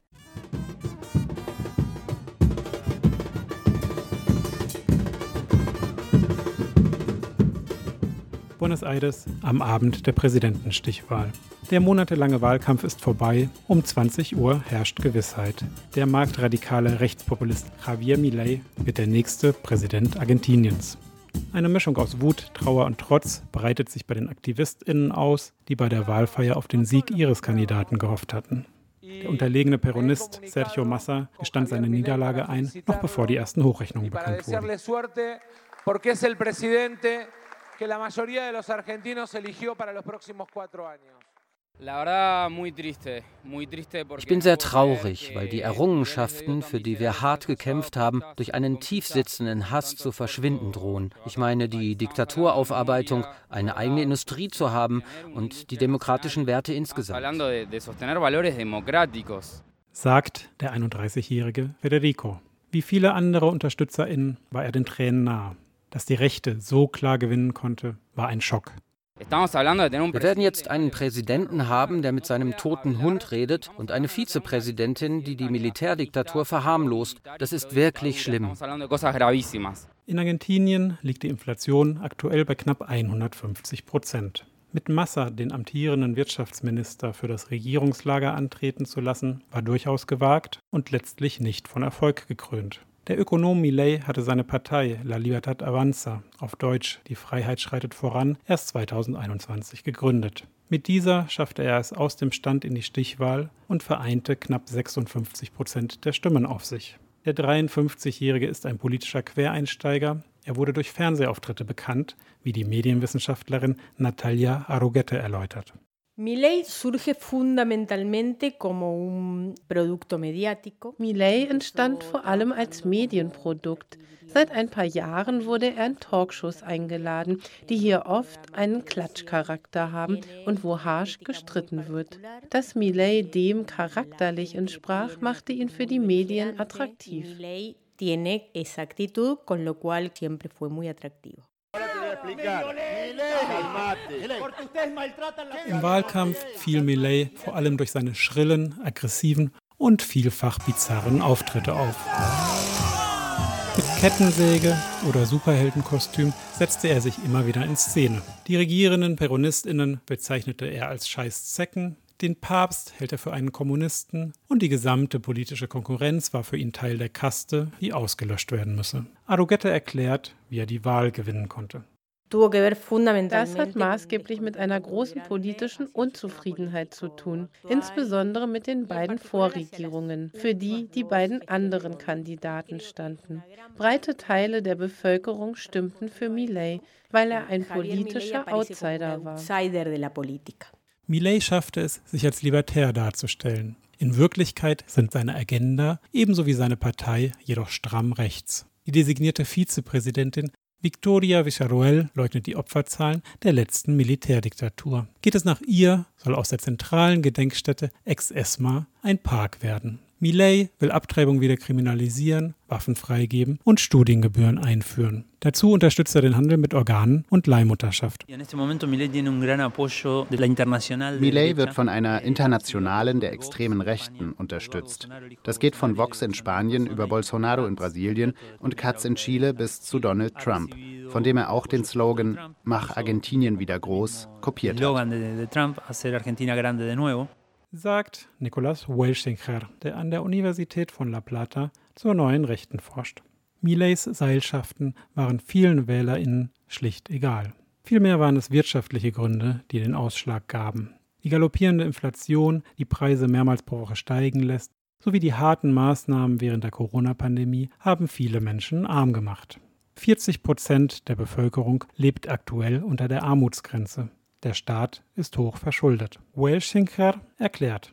Buenos Aires am Abend der Präsidentenstichwahl. Der monatelange Wahlkampf ist vorbei. Um 20 Uhr herrscht Gewissheit. Der marktradikale Rechtspopulist Javier Milei wird der nächste Präsident Argentiniens. Eine Mischung aus Wut, Trauer und Trotz breitet sich bei den AktivistInnen aus, die bei der Wahlfeier auf den Sieg ihres Kandidaten gehofft hatten. Der unterlegene Peronist Sergio Massa gestand seine Niederlage ein, noch bevor die ersten Hochrechnungen bekannt wurden. Ich bin sehr traurig, weil die Errungenschaften, für die wir hart gekämpft haben, durch einen tiefsitzenden Hass zu verschwinden drohen. Ich meine die Diktaturaufarbeitung, eine eigene Industrie zu haben und die demokratischen Werte insgesamt. Sagt der 31-jährige Federico. Wie viele andere UnterstützerInnen war er den Tränen nah. Dass die Rechte so klar gewinnen konnte, war ein Schock. Wir werden jetzt einen Präsidenten haben, der mit seinem toten Hund redet und eine Vizepräsidentin, die die Militärdiktatur verharmlost. Das ist wirklich schlimm. In Argentinien liegt die Inflation aktuell bei knapp 150 Prozent. Mit Massa den amtierenden Wirtschaftsminister für das Regierungslager antreten zu lassen, war durchaus gewagt und letztlich nicht von Erfolg gekrönt. Der Ökonom Millet hatte seine Partei La Libertad Avanza, auf Deutsch Die Freiheit schreitet voran, erst 2021 gegründet. Mit dieser schaffte er es aus dem Stand in die Stichwahl und vereinte knapp 56 Prozent der Stimmen auf sich. Der 53-Jährige ist ein politischer Quereinsteiger. Er wurde durch Fernsehauftritte bekannt, wie die Medienwissenschaftlerin Natalia Arugette erläutert. Milei surge fundamentalmente como un producto mediático. Milei entstand vor allem als Medienprodukt. Seit ein paar Jahren wurde er in Talkshows eingeladen, die hier oft einen Klatschcharakter haben und wo harsch gestritten wird. Dass Milei dem charakterlich entsprach, machte ihn für die Medien attraktiv. tiene esa actitud, con lo cual siempre fue muy atractivo. Im Wahlkampf fiel Millet vor allem durch seine schrillen, aggressiven und vielfach bizarren Auftritte auf. Mit Kettensäge oder Superheldenkostüm setzte er sich immer wieder in Szene. Die regierenden PeronistInnen bezeichnete er als Scheißzecken, den Papst hält er für einen Kommunisten und die gesamte politische Konkurrenz war für ihn Teil der Kaste, die ausgelöscht werden müsse. Arugette erklärt, wie er die Wahl gewinnen konnte. Das hat maßgeblich mit einer großen politischen Unzufriedenheit zu tun, insbesondere mit den beiden Vorregierungen, für die die beiden anderen Kandidaten standen. Breite Teile der Bevölkerung stimmten für Millet, weil er ein politischer Outsider war. Millet schaffte es, sich als Libertär darzustellen. In Wirklichkeit sind seine Agenda ebenso wie seine Partei jedoch stramm rechts. Die designierte Vizepräsidentin Victoria Vicharuel leugnet die Opferzahlen der letzten Militärdiktatur. Geht es nach ihr, soll aus der zentralen Gedenkstätte Ex-Esma ein Park werden. Millet will Abtreibung wieder kriminalisieren, Waffen freigeben und Studiengebühren einführen. Dazu unterstützt er den Handel mit Organen und Leihmutterschaft. Millet wird von einer Internationalen der extremen Rechten unterstützt. Das geht von Vox in Spanien über Bolsonaro in Brasilien und Katz in Chile bis zu Donald Trump, von dem er auch den Slogan Mach Argentinien wieder groß kopiert hat sagt Nicolas Welchinger, der an der Universität von La Plata zur neuen Rechten forscht. Mileys Seilschaften waren vielen WählerInnen schlicht egal. Vielmehr waren es wirtschaftliche Gründe, die den Ausschlag gaben. Die galoppierende Inflation, die Preise mehrmals pro Woche steigen lässt, sowie die harten Maßnahmen während der Corona-Pandemie haben viele Menschen arm gemacht. 40 Prozent der Bevölkerung lebt aktuell unter der Armutsgrenze. Der Staat ist hoch verschuldet. Welschinker erklärt.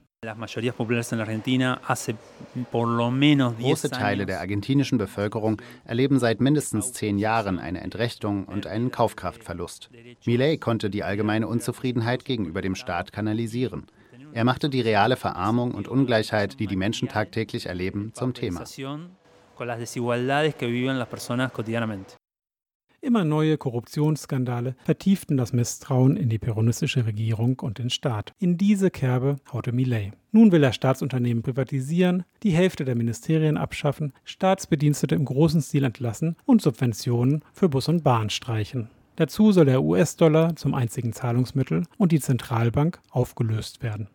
Große Teile der argentinischen Bevölkerung erleben seit mindestens zehn Jahren eine Entrechtung und einen Kaufkraftverlust. Millet konnte die allgemeine Unzufriedenheit gegenüber dem Staat kanalisieren. Er machte die reale Verarmung und Ungleichheit, die die Menschen tagtäglich erleben, zum Thema. Immer neue Korruptionsskandale vertieften das Misstrauen in die peronistische Regierung und den Staat. In diese Kerbe haute Millet. Nun will er Staatsunternehmen privatisieren, die Hälfte der Ministerien abschaffen, Staatsbedienstete im großen Stil entlassen und Subventionen für Bus und Bahn streichen. Dazu soll der US-Dollar zum einzigen Zahlungsmittel und die Zentralbank aufgelöst werden.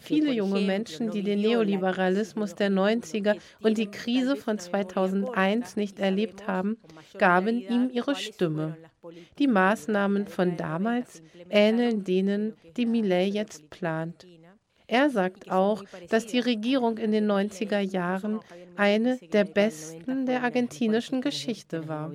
Viele junge Menschen, die den Neoliberalismus der 90er und die Krise von 2001 nicht erlebt haben, gaben ihm ihre Stimme. Die Maßnahmen von damals ähneln denen, die Millet jetzt plant. Er sagt auch, dass die Regierung in den 90er Jahren eine der besten der argentinischen Geschichte war.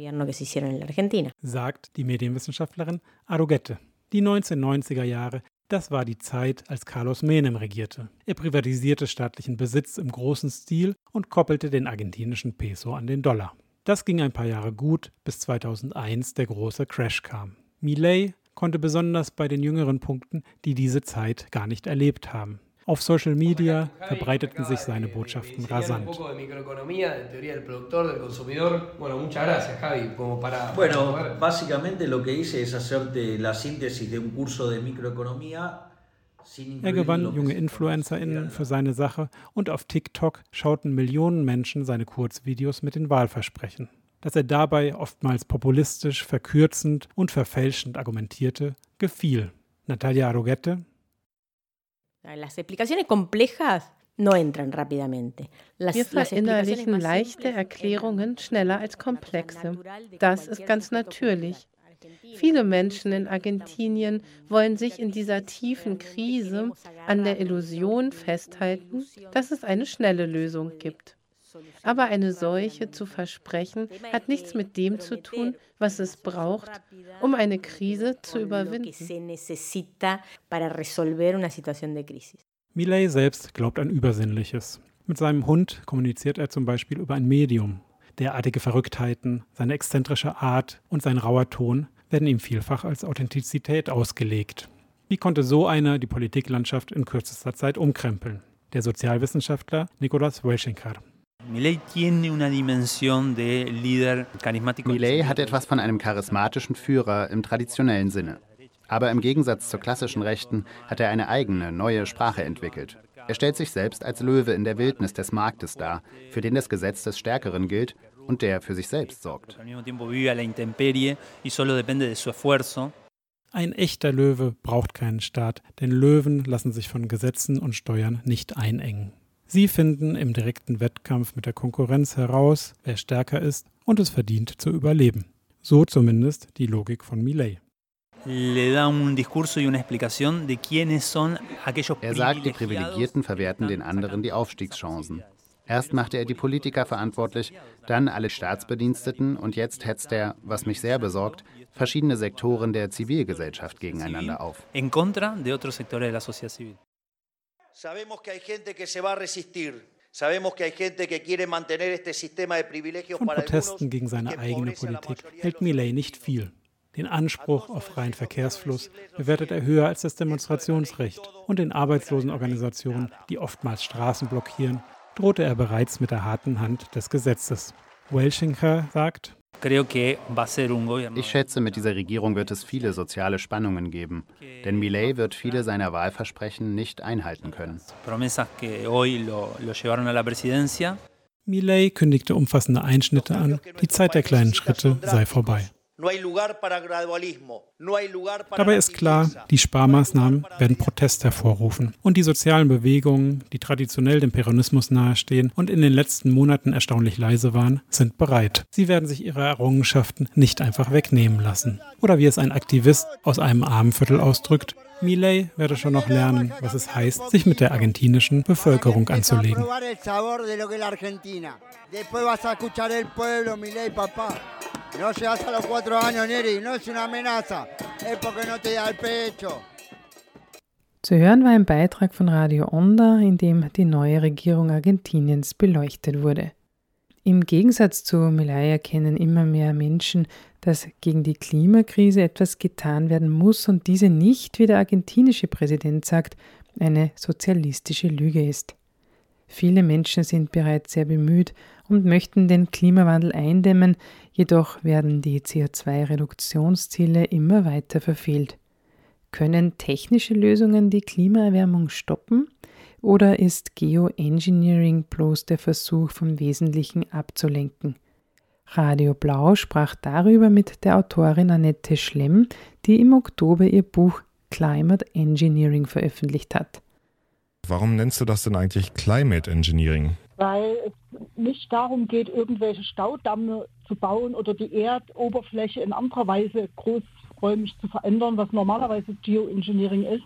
Sagt die Medienwissenschaftlerin Arugette. Die 1990er Jahre das war die Zeit, als Carlos Menem regierte. Er privatisierte staatlichen Besitz im großen Stil und koppelte den argentinischen Peso an den Dollar. Das ging ein paar Jahre gut, bis 2001 der große Crash kam. Millet konnte besonders bei den jüngeren Punkten, die diese Zeit gar nicht erlebt haben. Auf Social Media verbreiteten sich seine Botschaften rasant. Bueno, básicamente lo que hice es hacerte la síntesis de un curso de microeconomía er gewann junge InfluencerInnen für seine Sache und auf TikTok schauten Millionen Menschen seine Kurzvideos mit den Wahlversprechen. Dass er dabei oftmals populistisch, verkürzend und verfälschend argumentierte, gefiel. Natalia Arrogette, Las explicaciones complejas no entran rápidamente. Wir verinnerlichen leichte Erklärungen schneller als komplexe. Das ist ganz natürlich. Viele Menschen in Argentinien wollen sich in dieser tiefen Krise an der Illusion festhalten, dass es eine schnelle Lösung gibt. Aber eine solche zu versprechen, hat nichts mit dem zu tun, was es braucht, um eine Krise zu überwinden. Millet selbst glaubt an Übersinnliches. Mit seinem Hund kommuniziert er zum Beispiel über ein Medium. Derartige Verrücktheiten, seine exzentrische Art und sein rauer Ton werden ihm vielfach als Authentizität ausgelegt. Wie konnte so einer die Politiklandschaft in kürzester Zeit umkrempeln? Der Sozialwissenschaftler Nicolas Millet hat etwas von einem charismatischen Führer im traditionellen Sinne. Aber im Gegensatz zur klassischen Rechten hat er eine eigene, neue Sprache entwickelt. Er stellt sich selbst als Löwe in der Wildnis des Marktes dar, für den das Gesetz des Stärkeren gilt und der für sich selbst sorgt. Ein echter Löwe braucht keinen Staat, denn Löwen lassen sich von Gesetzen und Steuern nicht einengen. Sie finden im direkten Wettkampf mit der Konkurrenz heraus, wer stärker ist und es verdient zu überleben. So zumindest die Logik von Millet. Er sagt, die Privilegierten verwerten den anderen die Aufstiegschancen. Erst machte er die Politiker verantwortlich, dann alle Staatsbediensteten und jetzt hetzt er, was mich sehr besorgt, verschiedene Sektoren der Zivilgesellschaft gegeneinander auf. Von Protesten gegen seine eigene Politik hält Millet nicht viel. Den Anspruch auf freien Verkehrsfluss bewertet er höher als das Demonstrationsrecht und den Arbeitslosenorganisationen, die oftmals Straßen blockieren, drohte er bereits mit der harten Hand des Gesetzes. Welschinker sagt, ich schätze, mit dieser Regierung wird es viele soziale Spannungen geben, denn Millet wird viele seiner Wahlversprechen nicht einhalten können. Millet kündigte umfassende Einschnitte an, die Zeit der kleinen Schritte sei vorbei. Dabei ist klar, die Sparmaßnahmen werden Protest hervorrufen. Und die sozialen Bewegungen, die traditionell dem Peronismus nahestehen und in den letzten Monaten erstaunlich leise waren, sind bereit. Sie werden sich ihre Errungenschaften nicht einfach wegnehmen lassen. Oder wie es ein Aktivist aus einem Armenviertel ausdrückt, Milei werde schon noch lernen, was es heißt, sich mit der argentinischen Bevölkerung anzulegen. No llegas a los cuatro años, Neri, no es una amenaza, es porque no te da el pecho. Zu hören war ein Beitrag von Radio Onda, in dem die neue Regierung Argentiniens beleuchtet wurde. Im Gegensatz zu Milay erkennen immer mehr Menschen, dass gegen die Klimakrise etwas getan werden muss und diese nicht, wie der argentinische Präsident sagt, eine sozialistische Lüge ist. Viele Menschen sind bereits sehr bemüht und möchten den Klimawandel eindämmen, jedoch werden die CO2-Reduktionsziele immer weiter verfehlt. Können technische Lösungen die Klimaerwärmung stoppen? Oder ist Geoengineering bloß der Versuch, vom Wesentlichen abzulenken? Radio Blau sprach darüber mit der Autorin Annette Schlemm, die im Oktober ihr Buch Climate Engineering veröffentlicht hat. Warum nennst du das denn eigentlich Climate Engineering? Weil es nicht darum geht, irgendwelche Staudamme zu bauen oder die Erdoberfläche in anderer Weise großräumig zu verändern, was normalerweise Geoengineering ist,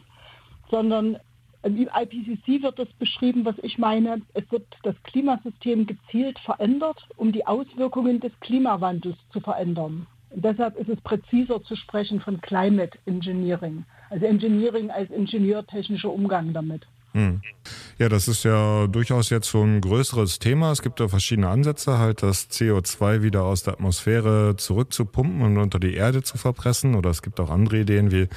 sondern im IPCC wird das beschrieben, was ich meine. Es wird das Klimasystem gezielt verändert, um die Auswirkungen des Klimawandels zu verändern. Und deshalb ist es präziser zu sprechen von Climate Engineering. Also Engineering als ingenieurtechnischer Umgang damit. Hm. Ja, das ist ja durchaus jetzt so ein größeres Thema. Es gibt ja verschiedene Ansätze, halt das CO2 wieder aus der Atmosphäre zurückzupumpen und unter die Erde zu verpressen. Oder es gibt auch andere Ideen wie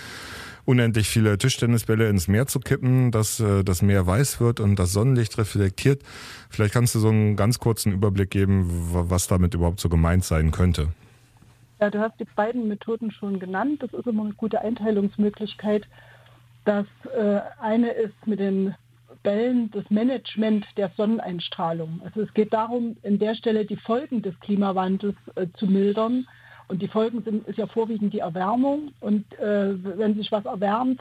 unendlich viele Tischtennisbälle ins Meer zu kippen, dass äh, das Meer weiß wird und das Sonnenlicht reflektiert. Vielleicht kannst du so einen ganz kurzen Überblick geben, was damit überhaupt so gemeint sein könnte. Ja, du hast die beiden Methoden schon genannt. Das ist immer eine gute Einteilungsmöglichkeit. Das äh, eine ist mit den Bällen das Management der Sonneneinstrahlung. Also es geht darum, in der Stelle die Folgen des Klimawandels äh, zu mildern. Und die Folgen sind ist ja vorwiegend die Erwärmung. Und äh, wenn sich was erwärmt,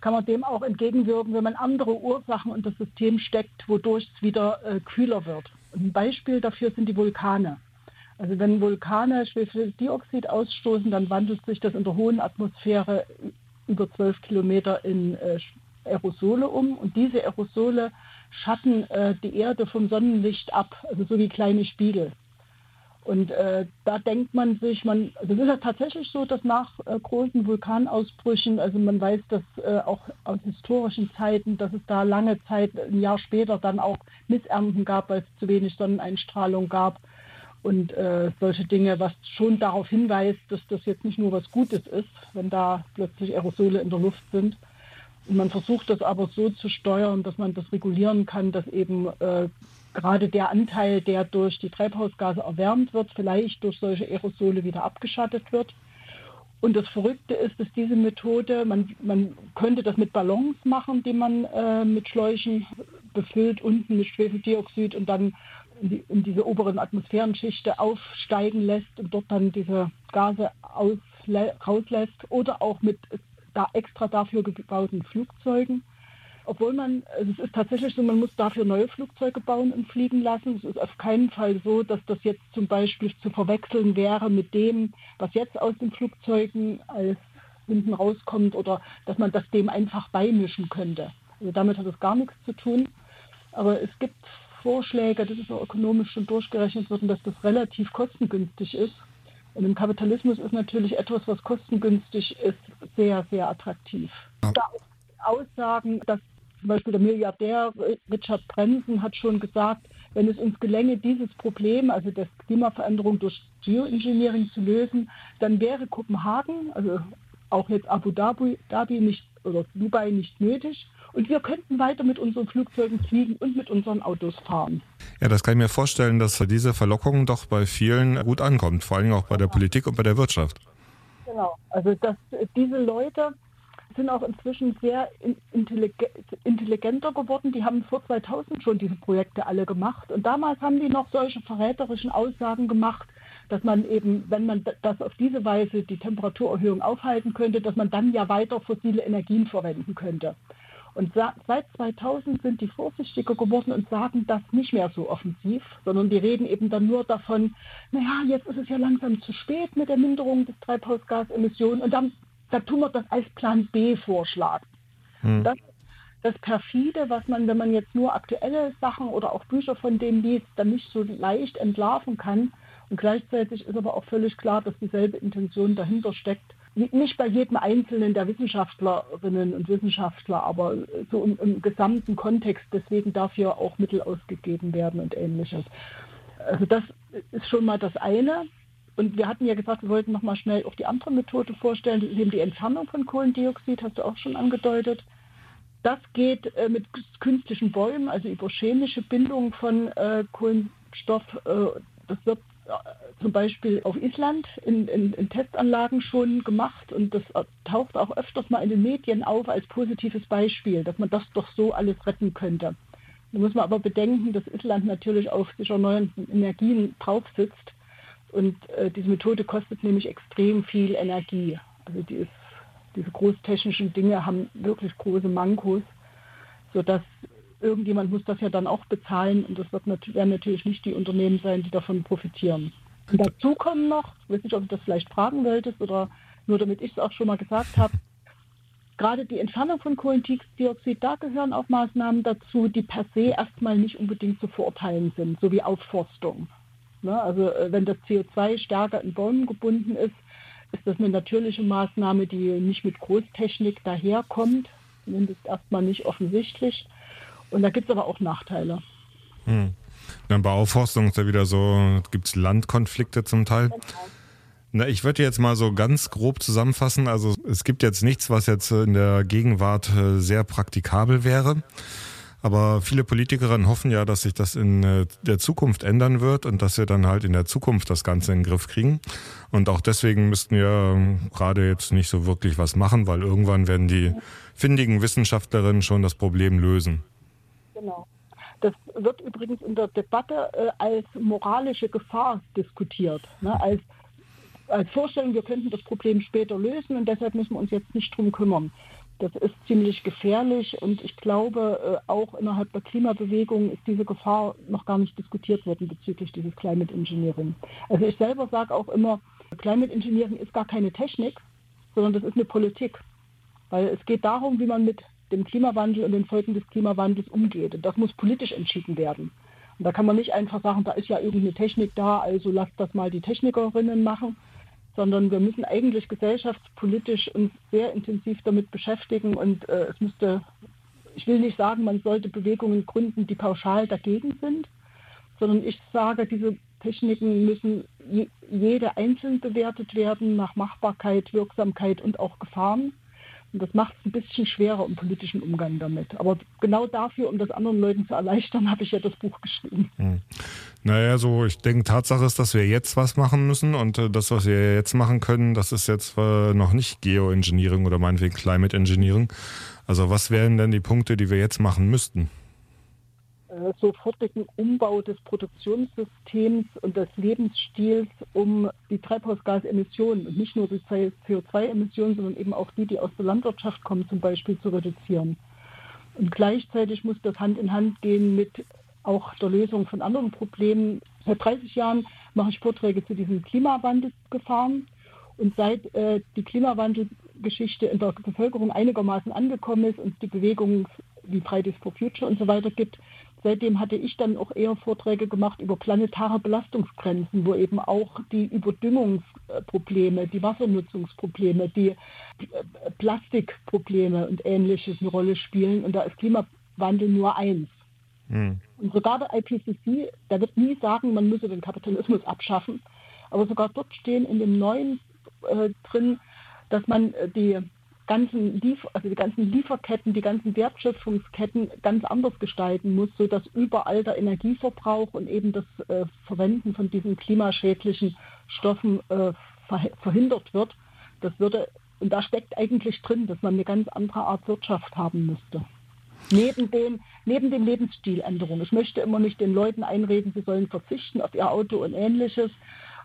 kann man dem auch entgegenwirken, wenn man andere Ursachen in das System steckt, wodurch es wieder äh, kühler wird. Ein Beispiel dafür sind die Vulkane. Also wenn Vulkane Schwefeldioxid ausstoßen, dann wandelt sich das in der hohen Atmosphäre über zwölf Kilometer in äh, Aerosole um und diese Aerosole schatten äh, die Erde vom Sonnenlicht ab, also so wie kleine Spiegel. Und äh, da denkt man sich, man, also es ist ja tatsächlich so, dass nach äh, großen Vulkanausbrüchen, also man weiß das äh, auch aus historischen Zeiten, dass es da lange Zeit, ein Jahr später dann auch Missernten gab, weil es zu wenig Sonneneinstrahlung gab und äh, solche Dinge, was schon darauf hinweist, dass das jetzt nicht nur was Gutes ist, wenn da plötzlich Aerosole in der Luft sind. Und man versucht das aber so zu steuern, dass man das regulieren kann, dass eben äh, gerade der Anteil, der durch die Treibhausgase erwärmt wird, vielleicht durch solche Aerosole wieder abgeschattet wird. Und das Verrückte ist, dass diese Methode, man, man könnte das mit Ballons machen, die man äh, mit Schläuchen befüllt, unten mit Schwefeldioxid und dann in, die, in diese oberen Atmosphärenschichte aufsteigen lässt und dort dann diese Gase rauslässt oder auch mit da extra dafür gebauten Flugzeugen. Obwohl man, also es ist tatsächlich so, man muss dafür neue Flugzeuge bauen und fliegen lassen. Es ist auf keinen Fall so, dass das jetzt zum Beispiel zu verwechseln wäre mit dem, was jetzt aus den Flugzeugen als hinten rauskommt oder dass man das dem einfach beimischen könnte. Also damit hat es gar nichts zu tun. Aber es gibt Vorschläge, das ist auch ökonomisch schon durchgerechnet worden, dass das relativ kostengünstig ist. Und im Kapitalismus ist natürlich etwas, was kostengünstig ist, sehr, sehr attraktiv. Da Aussagen, dass zum Beispiel der Milliardär Richard Branson hat schon gesagt, wenn es uns gelänge, dieses Problem, also das Klimaveränderung durch Geoengineering zu lösen, dann wäre Kopenhagen, also auch jetzt Abu Dhabi, Dhabi nicht oder Dubai nicht nötig. Und wir könnten weiter mit unseren Flugzeugen fliegen und mit unseren Autos fahren. Ja, das kann ich mir vorstellen, dass diese Verlockung doch bei vielen gut ankommt, vor allem auch bei der Politik und bei der Wirtschaft. Genau, also dass diese Leute sind auch inzwischen sehr intelligenter geworden. Die haben vor 2000 schon diese Projekte alle gemacht. Und damals haben die noch solche verräterischen Aussagen gemacht, dass man eben, wenn man das auf diese Weise die Temperaturerhöhung aufhalten könnte, dass man dann ja weiter fossile Energien verwenden könnte. Und seit 2000 sind die vorsichtiger geworden und sagen das nicht mehr so offensiv, sondern die reden eben dann nur davon, naja, jetzt ist es ja langsam zu spät mit der Minderung des Treibhausgasemissionen und dann da tun wir das als Plan B vorschlagen. Hm. Das, das perfide, was man, wenn man jetzt nur aktuelle Sachen oder auch Bücher von denen liest, dann nicht so leicht entlarven kann. Und gleichzeitig ist aber auch völlig klar, dass dieselbe Intention dahinter steckt nicht bei jedem Einzelnen der Wissenschaftlerinnen und Wissenschaftler, aber so im, im gesamten Kontext. Deswegen dafür auch Mittel ausgegeben werden und ähnliches. Also das ist schon mal das eine. Und wir hatten ja gesagt, wir wollten noch mal schnell auch die andere Methode vorstellen, eben die Entfernung von Kohlendioxid, hast du auch schon angedeutet. Das geht äh, mit künstlichen Bäumen, also über chemische Bindung von äh, Kohlenstoff. Äh, das wird zum Beispiel auf Island in, in, in, Testanlagen schon gemacht und das taucht auch öfters mal in den Medien auf als positives Beispiel, dass man das doch so alles retten könnte. Da muss man aber bedenken, dass Island natürlich auf sich erneuernden Energien drauf sitzt und äh, diese Methode kostet nämlich extrem viel Energie. Also die ist, diese großtechnischen Dinge haben wirklich große Mankos, sodass irgendjemand muss das ja dann auch bezahlen und das wird nat werden natürlich nicht die Unternehmen sein, die davon profitieren. Und dazu kommen noch, ich weiß nicht, ob du das vielleicht fragen wolltest oder nur damit ich es auch schon mal gesagt habe, gerade die Entfernung von Kohlendioxid, da gehören auch Maßnahmen dazu, die per se erstmal nicht unbedingt zu verurteilen sind, so wie Aufforstung. Ne? Also äh, wenn das CO2 stärker in Bäumen gebunden ist, ist das eine natürliche Maßnahme, die nicht mit Großtechnik daherkommt, zumindest erstmal nicht offensichtlich. Und da gibt es aber auch Nachteile. Hm. Dann bei Aufforstung ist ja wieder so, gibt es Landkonflikte zum Teil. Na, ich würde jetzt mal so ganz grob zusammenfassen. Also es gibt jetzt nichts, was jetzt in der Gegenwart äh, sehr praktikabel wäre. Aber viele Politikerinnen hoffen ja, dass sich das in äh, der Zukunft ändern wird und dass wir dann halt in der Zukunft das Ganze in den Griff kriegen. Und auch deswegen müssten wir ähm, gerade jetzt nicht so wirklich was machen, weil irgendwann werden die findigen Wissenschaftlerinnen schon das Problem lösen. Genau. Das wird übrigens in der Debatte äh, als moralische Gefahr diskutiert, ne? als, als Vorstellung, wir könnten das Problem später lösen und deshalb müssen wir uns jetzt nicht drum kümmern. Das ist ziemlich gefährlich und ich glaube, äh, auch innerhalb der Klimabewegung ist diese Gefahr noch gar nicht diskutiert worden bezüglich dieses Climate Engineering. Also ich selber sage auch immer, Climate Engineering ist gar keine Technik, sondern das ist eine Politik. Weil es geht darum, wie man mit dem Klimawandel und den Folgen des Klimawandels umgeht. Und das muss politisch entschieden werden. Und da kann man nicht einfach sagen, da ist ja irgendeine Technik da, also lasst das mal die Technikerinnen machen, sondern wir müssen eigentlich gesellschaftspolitisch uns sehr intensiv damit beschäftigen und äh, es müsste, ich will nicht sagen, man sollte Bewegungen gründen, die pauschal dagegen sind, sondern ich sage, diese Techniken müssen je, jede einzeln bewertet werden nach Machbarkeit, Wirksamkeit und auch Gefahren. Und das macht es ein bisschen schwerer im politischen Umgang damit. Aber genau dafür, um das anderen Leuten zu erleichtern, habe ich ja das Buch geschrieben. Hm. Naja, so ich denke, Tatsache ist, dass wir jetzt was machen müssen und äh, das, was wir jetzt machen können, das ist jetzt äh, noch nicht Geoengineering oder meinetwegen Climate Engineering. Also was wären denn die Punkte, die wir jetzt machen müssten? Äh, sofortigen Umbau des Produktionssystems und des Lebensstils, um die Treibhausgasemissionen und nicht nur die CO2-Emissionen, sondern eben auch die, die aus der Landwirtschaft kommen, zum Beispiel zu reduzieren. Und gleichzeitig muss das Hand in Hand gehen mit auch der Lösung von anderen Problemen. Seit 30 Jahren mache ich Vorträge zu diesen Klimawandelgefahren. Und seit äh, die Klimawandelgeschichte in der Bevölkerung einigermaßen angekommen ist und die Bewegung wie Fridays for Future und so weiter gibt, seitdem hatte ich dann auch eher Vorträge gemacht über planetare Belastungsgrenzen, wo eben auch die Überdüngungsprobleme, die Wassernutzungsprobleme, die äh, Plastikprobleme und ähnliches eine Rolle spielen. Und da ist Klimawandel nur eins. Hm. Und sogar der IPCC, der wird nie sagen, man müsse den Kapitalismus abschaffen. Aber sogar dort stehen in dem neuen äh, drin, dass man äh, die ganzen, also die ganzen Lieferketten, die ganzen Wertschöpfungsketten ganz anders gestalten muss, sodass überall der Energieverbrauch und eben das äh, Verwenden von diesen klimaschädlichen Stoffen äh, verhindert wird. Das würde, und da steckt eigentlich drin, dass man eine ganz andere Art Wirtschaft haben müsste. Neben dem, neben den Lebensstiländerungen. Ich möchte immer nicht den Leuten einreden, sie sollen verzichten auf ihr Auto und ähnliches.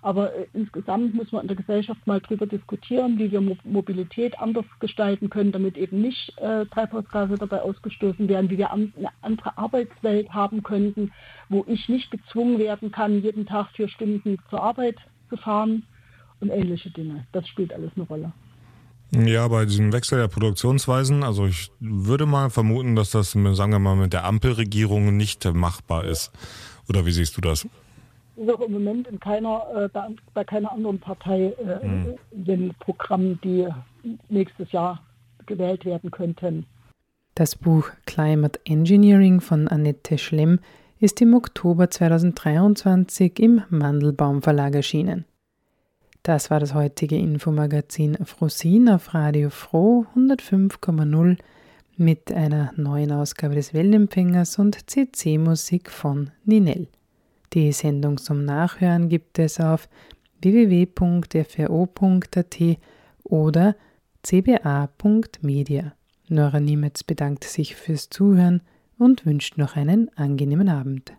Aber äh, insgesamt muss man in der Gesellschaft mal darüber diskutieren, wie wir Mo Mobilität anders gestalten können, damit eben nicht äh, Treibhausgase dabei ausgestoßen werden, wie wir an, eine andere Arbeitswelt haben könnten, wo ich nicht gezwungen werden kann, jeden Tag vier Stunden zur Arbeit zu fahren und ähnliche Dinge. Das spielt alles eine Rolle. Ja, bei diesem Wechsel der Produktionsweisen, also ich würde mal vermuten, dass das, sagen wir mal, mit der Ampelregierung nicht machbar ist. Oder wie siehst du das? Ist auch im Moment in keiner, äh, bei, bei, keiner anderen Partei äh, mhm. in den Programmen, die nächstes Jahr gewählt werden könnten. Das Buch Climate Engineering von Annette Schlemm ist im Oktober 2023 im Mandelbaum Verlag erschienen. Das war das heutige Infomagazin Frosin auf Radio Froh 105,0 mit einer neuen Ausgabe des Weltempfängers und CC-Musik von Ninel. Die Sendung zum Nachhören gibt es auf www.fro.at oder cba.media. Nora Niemetz bedankt sich fürs Zuhören und wünscht noch einen angenehmen Abend.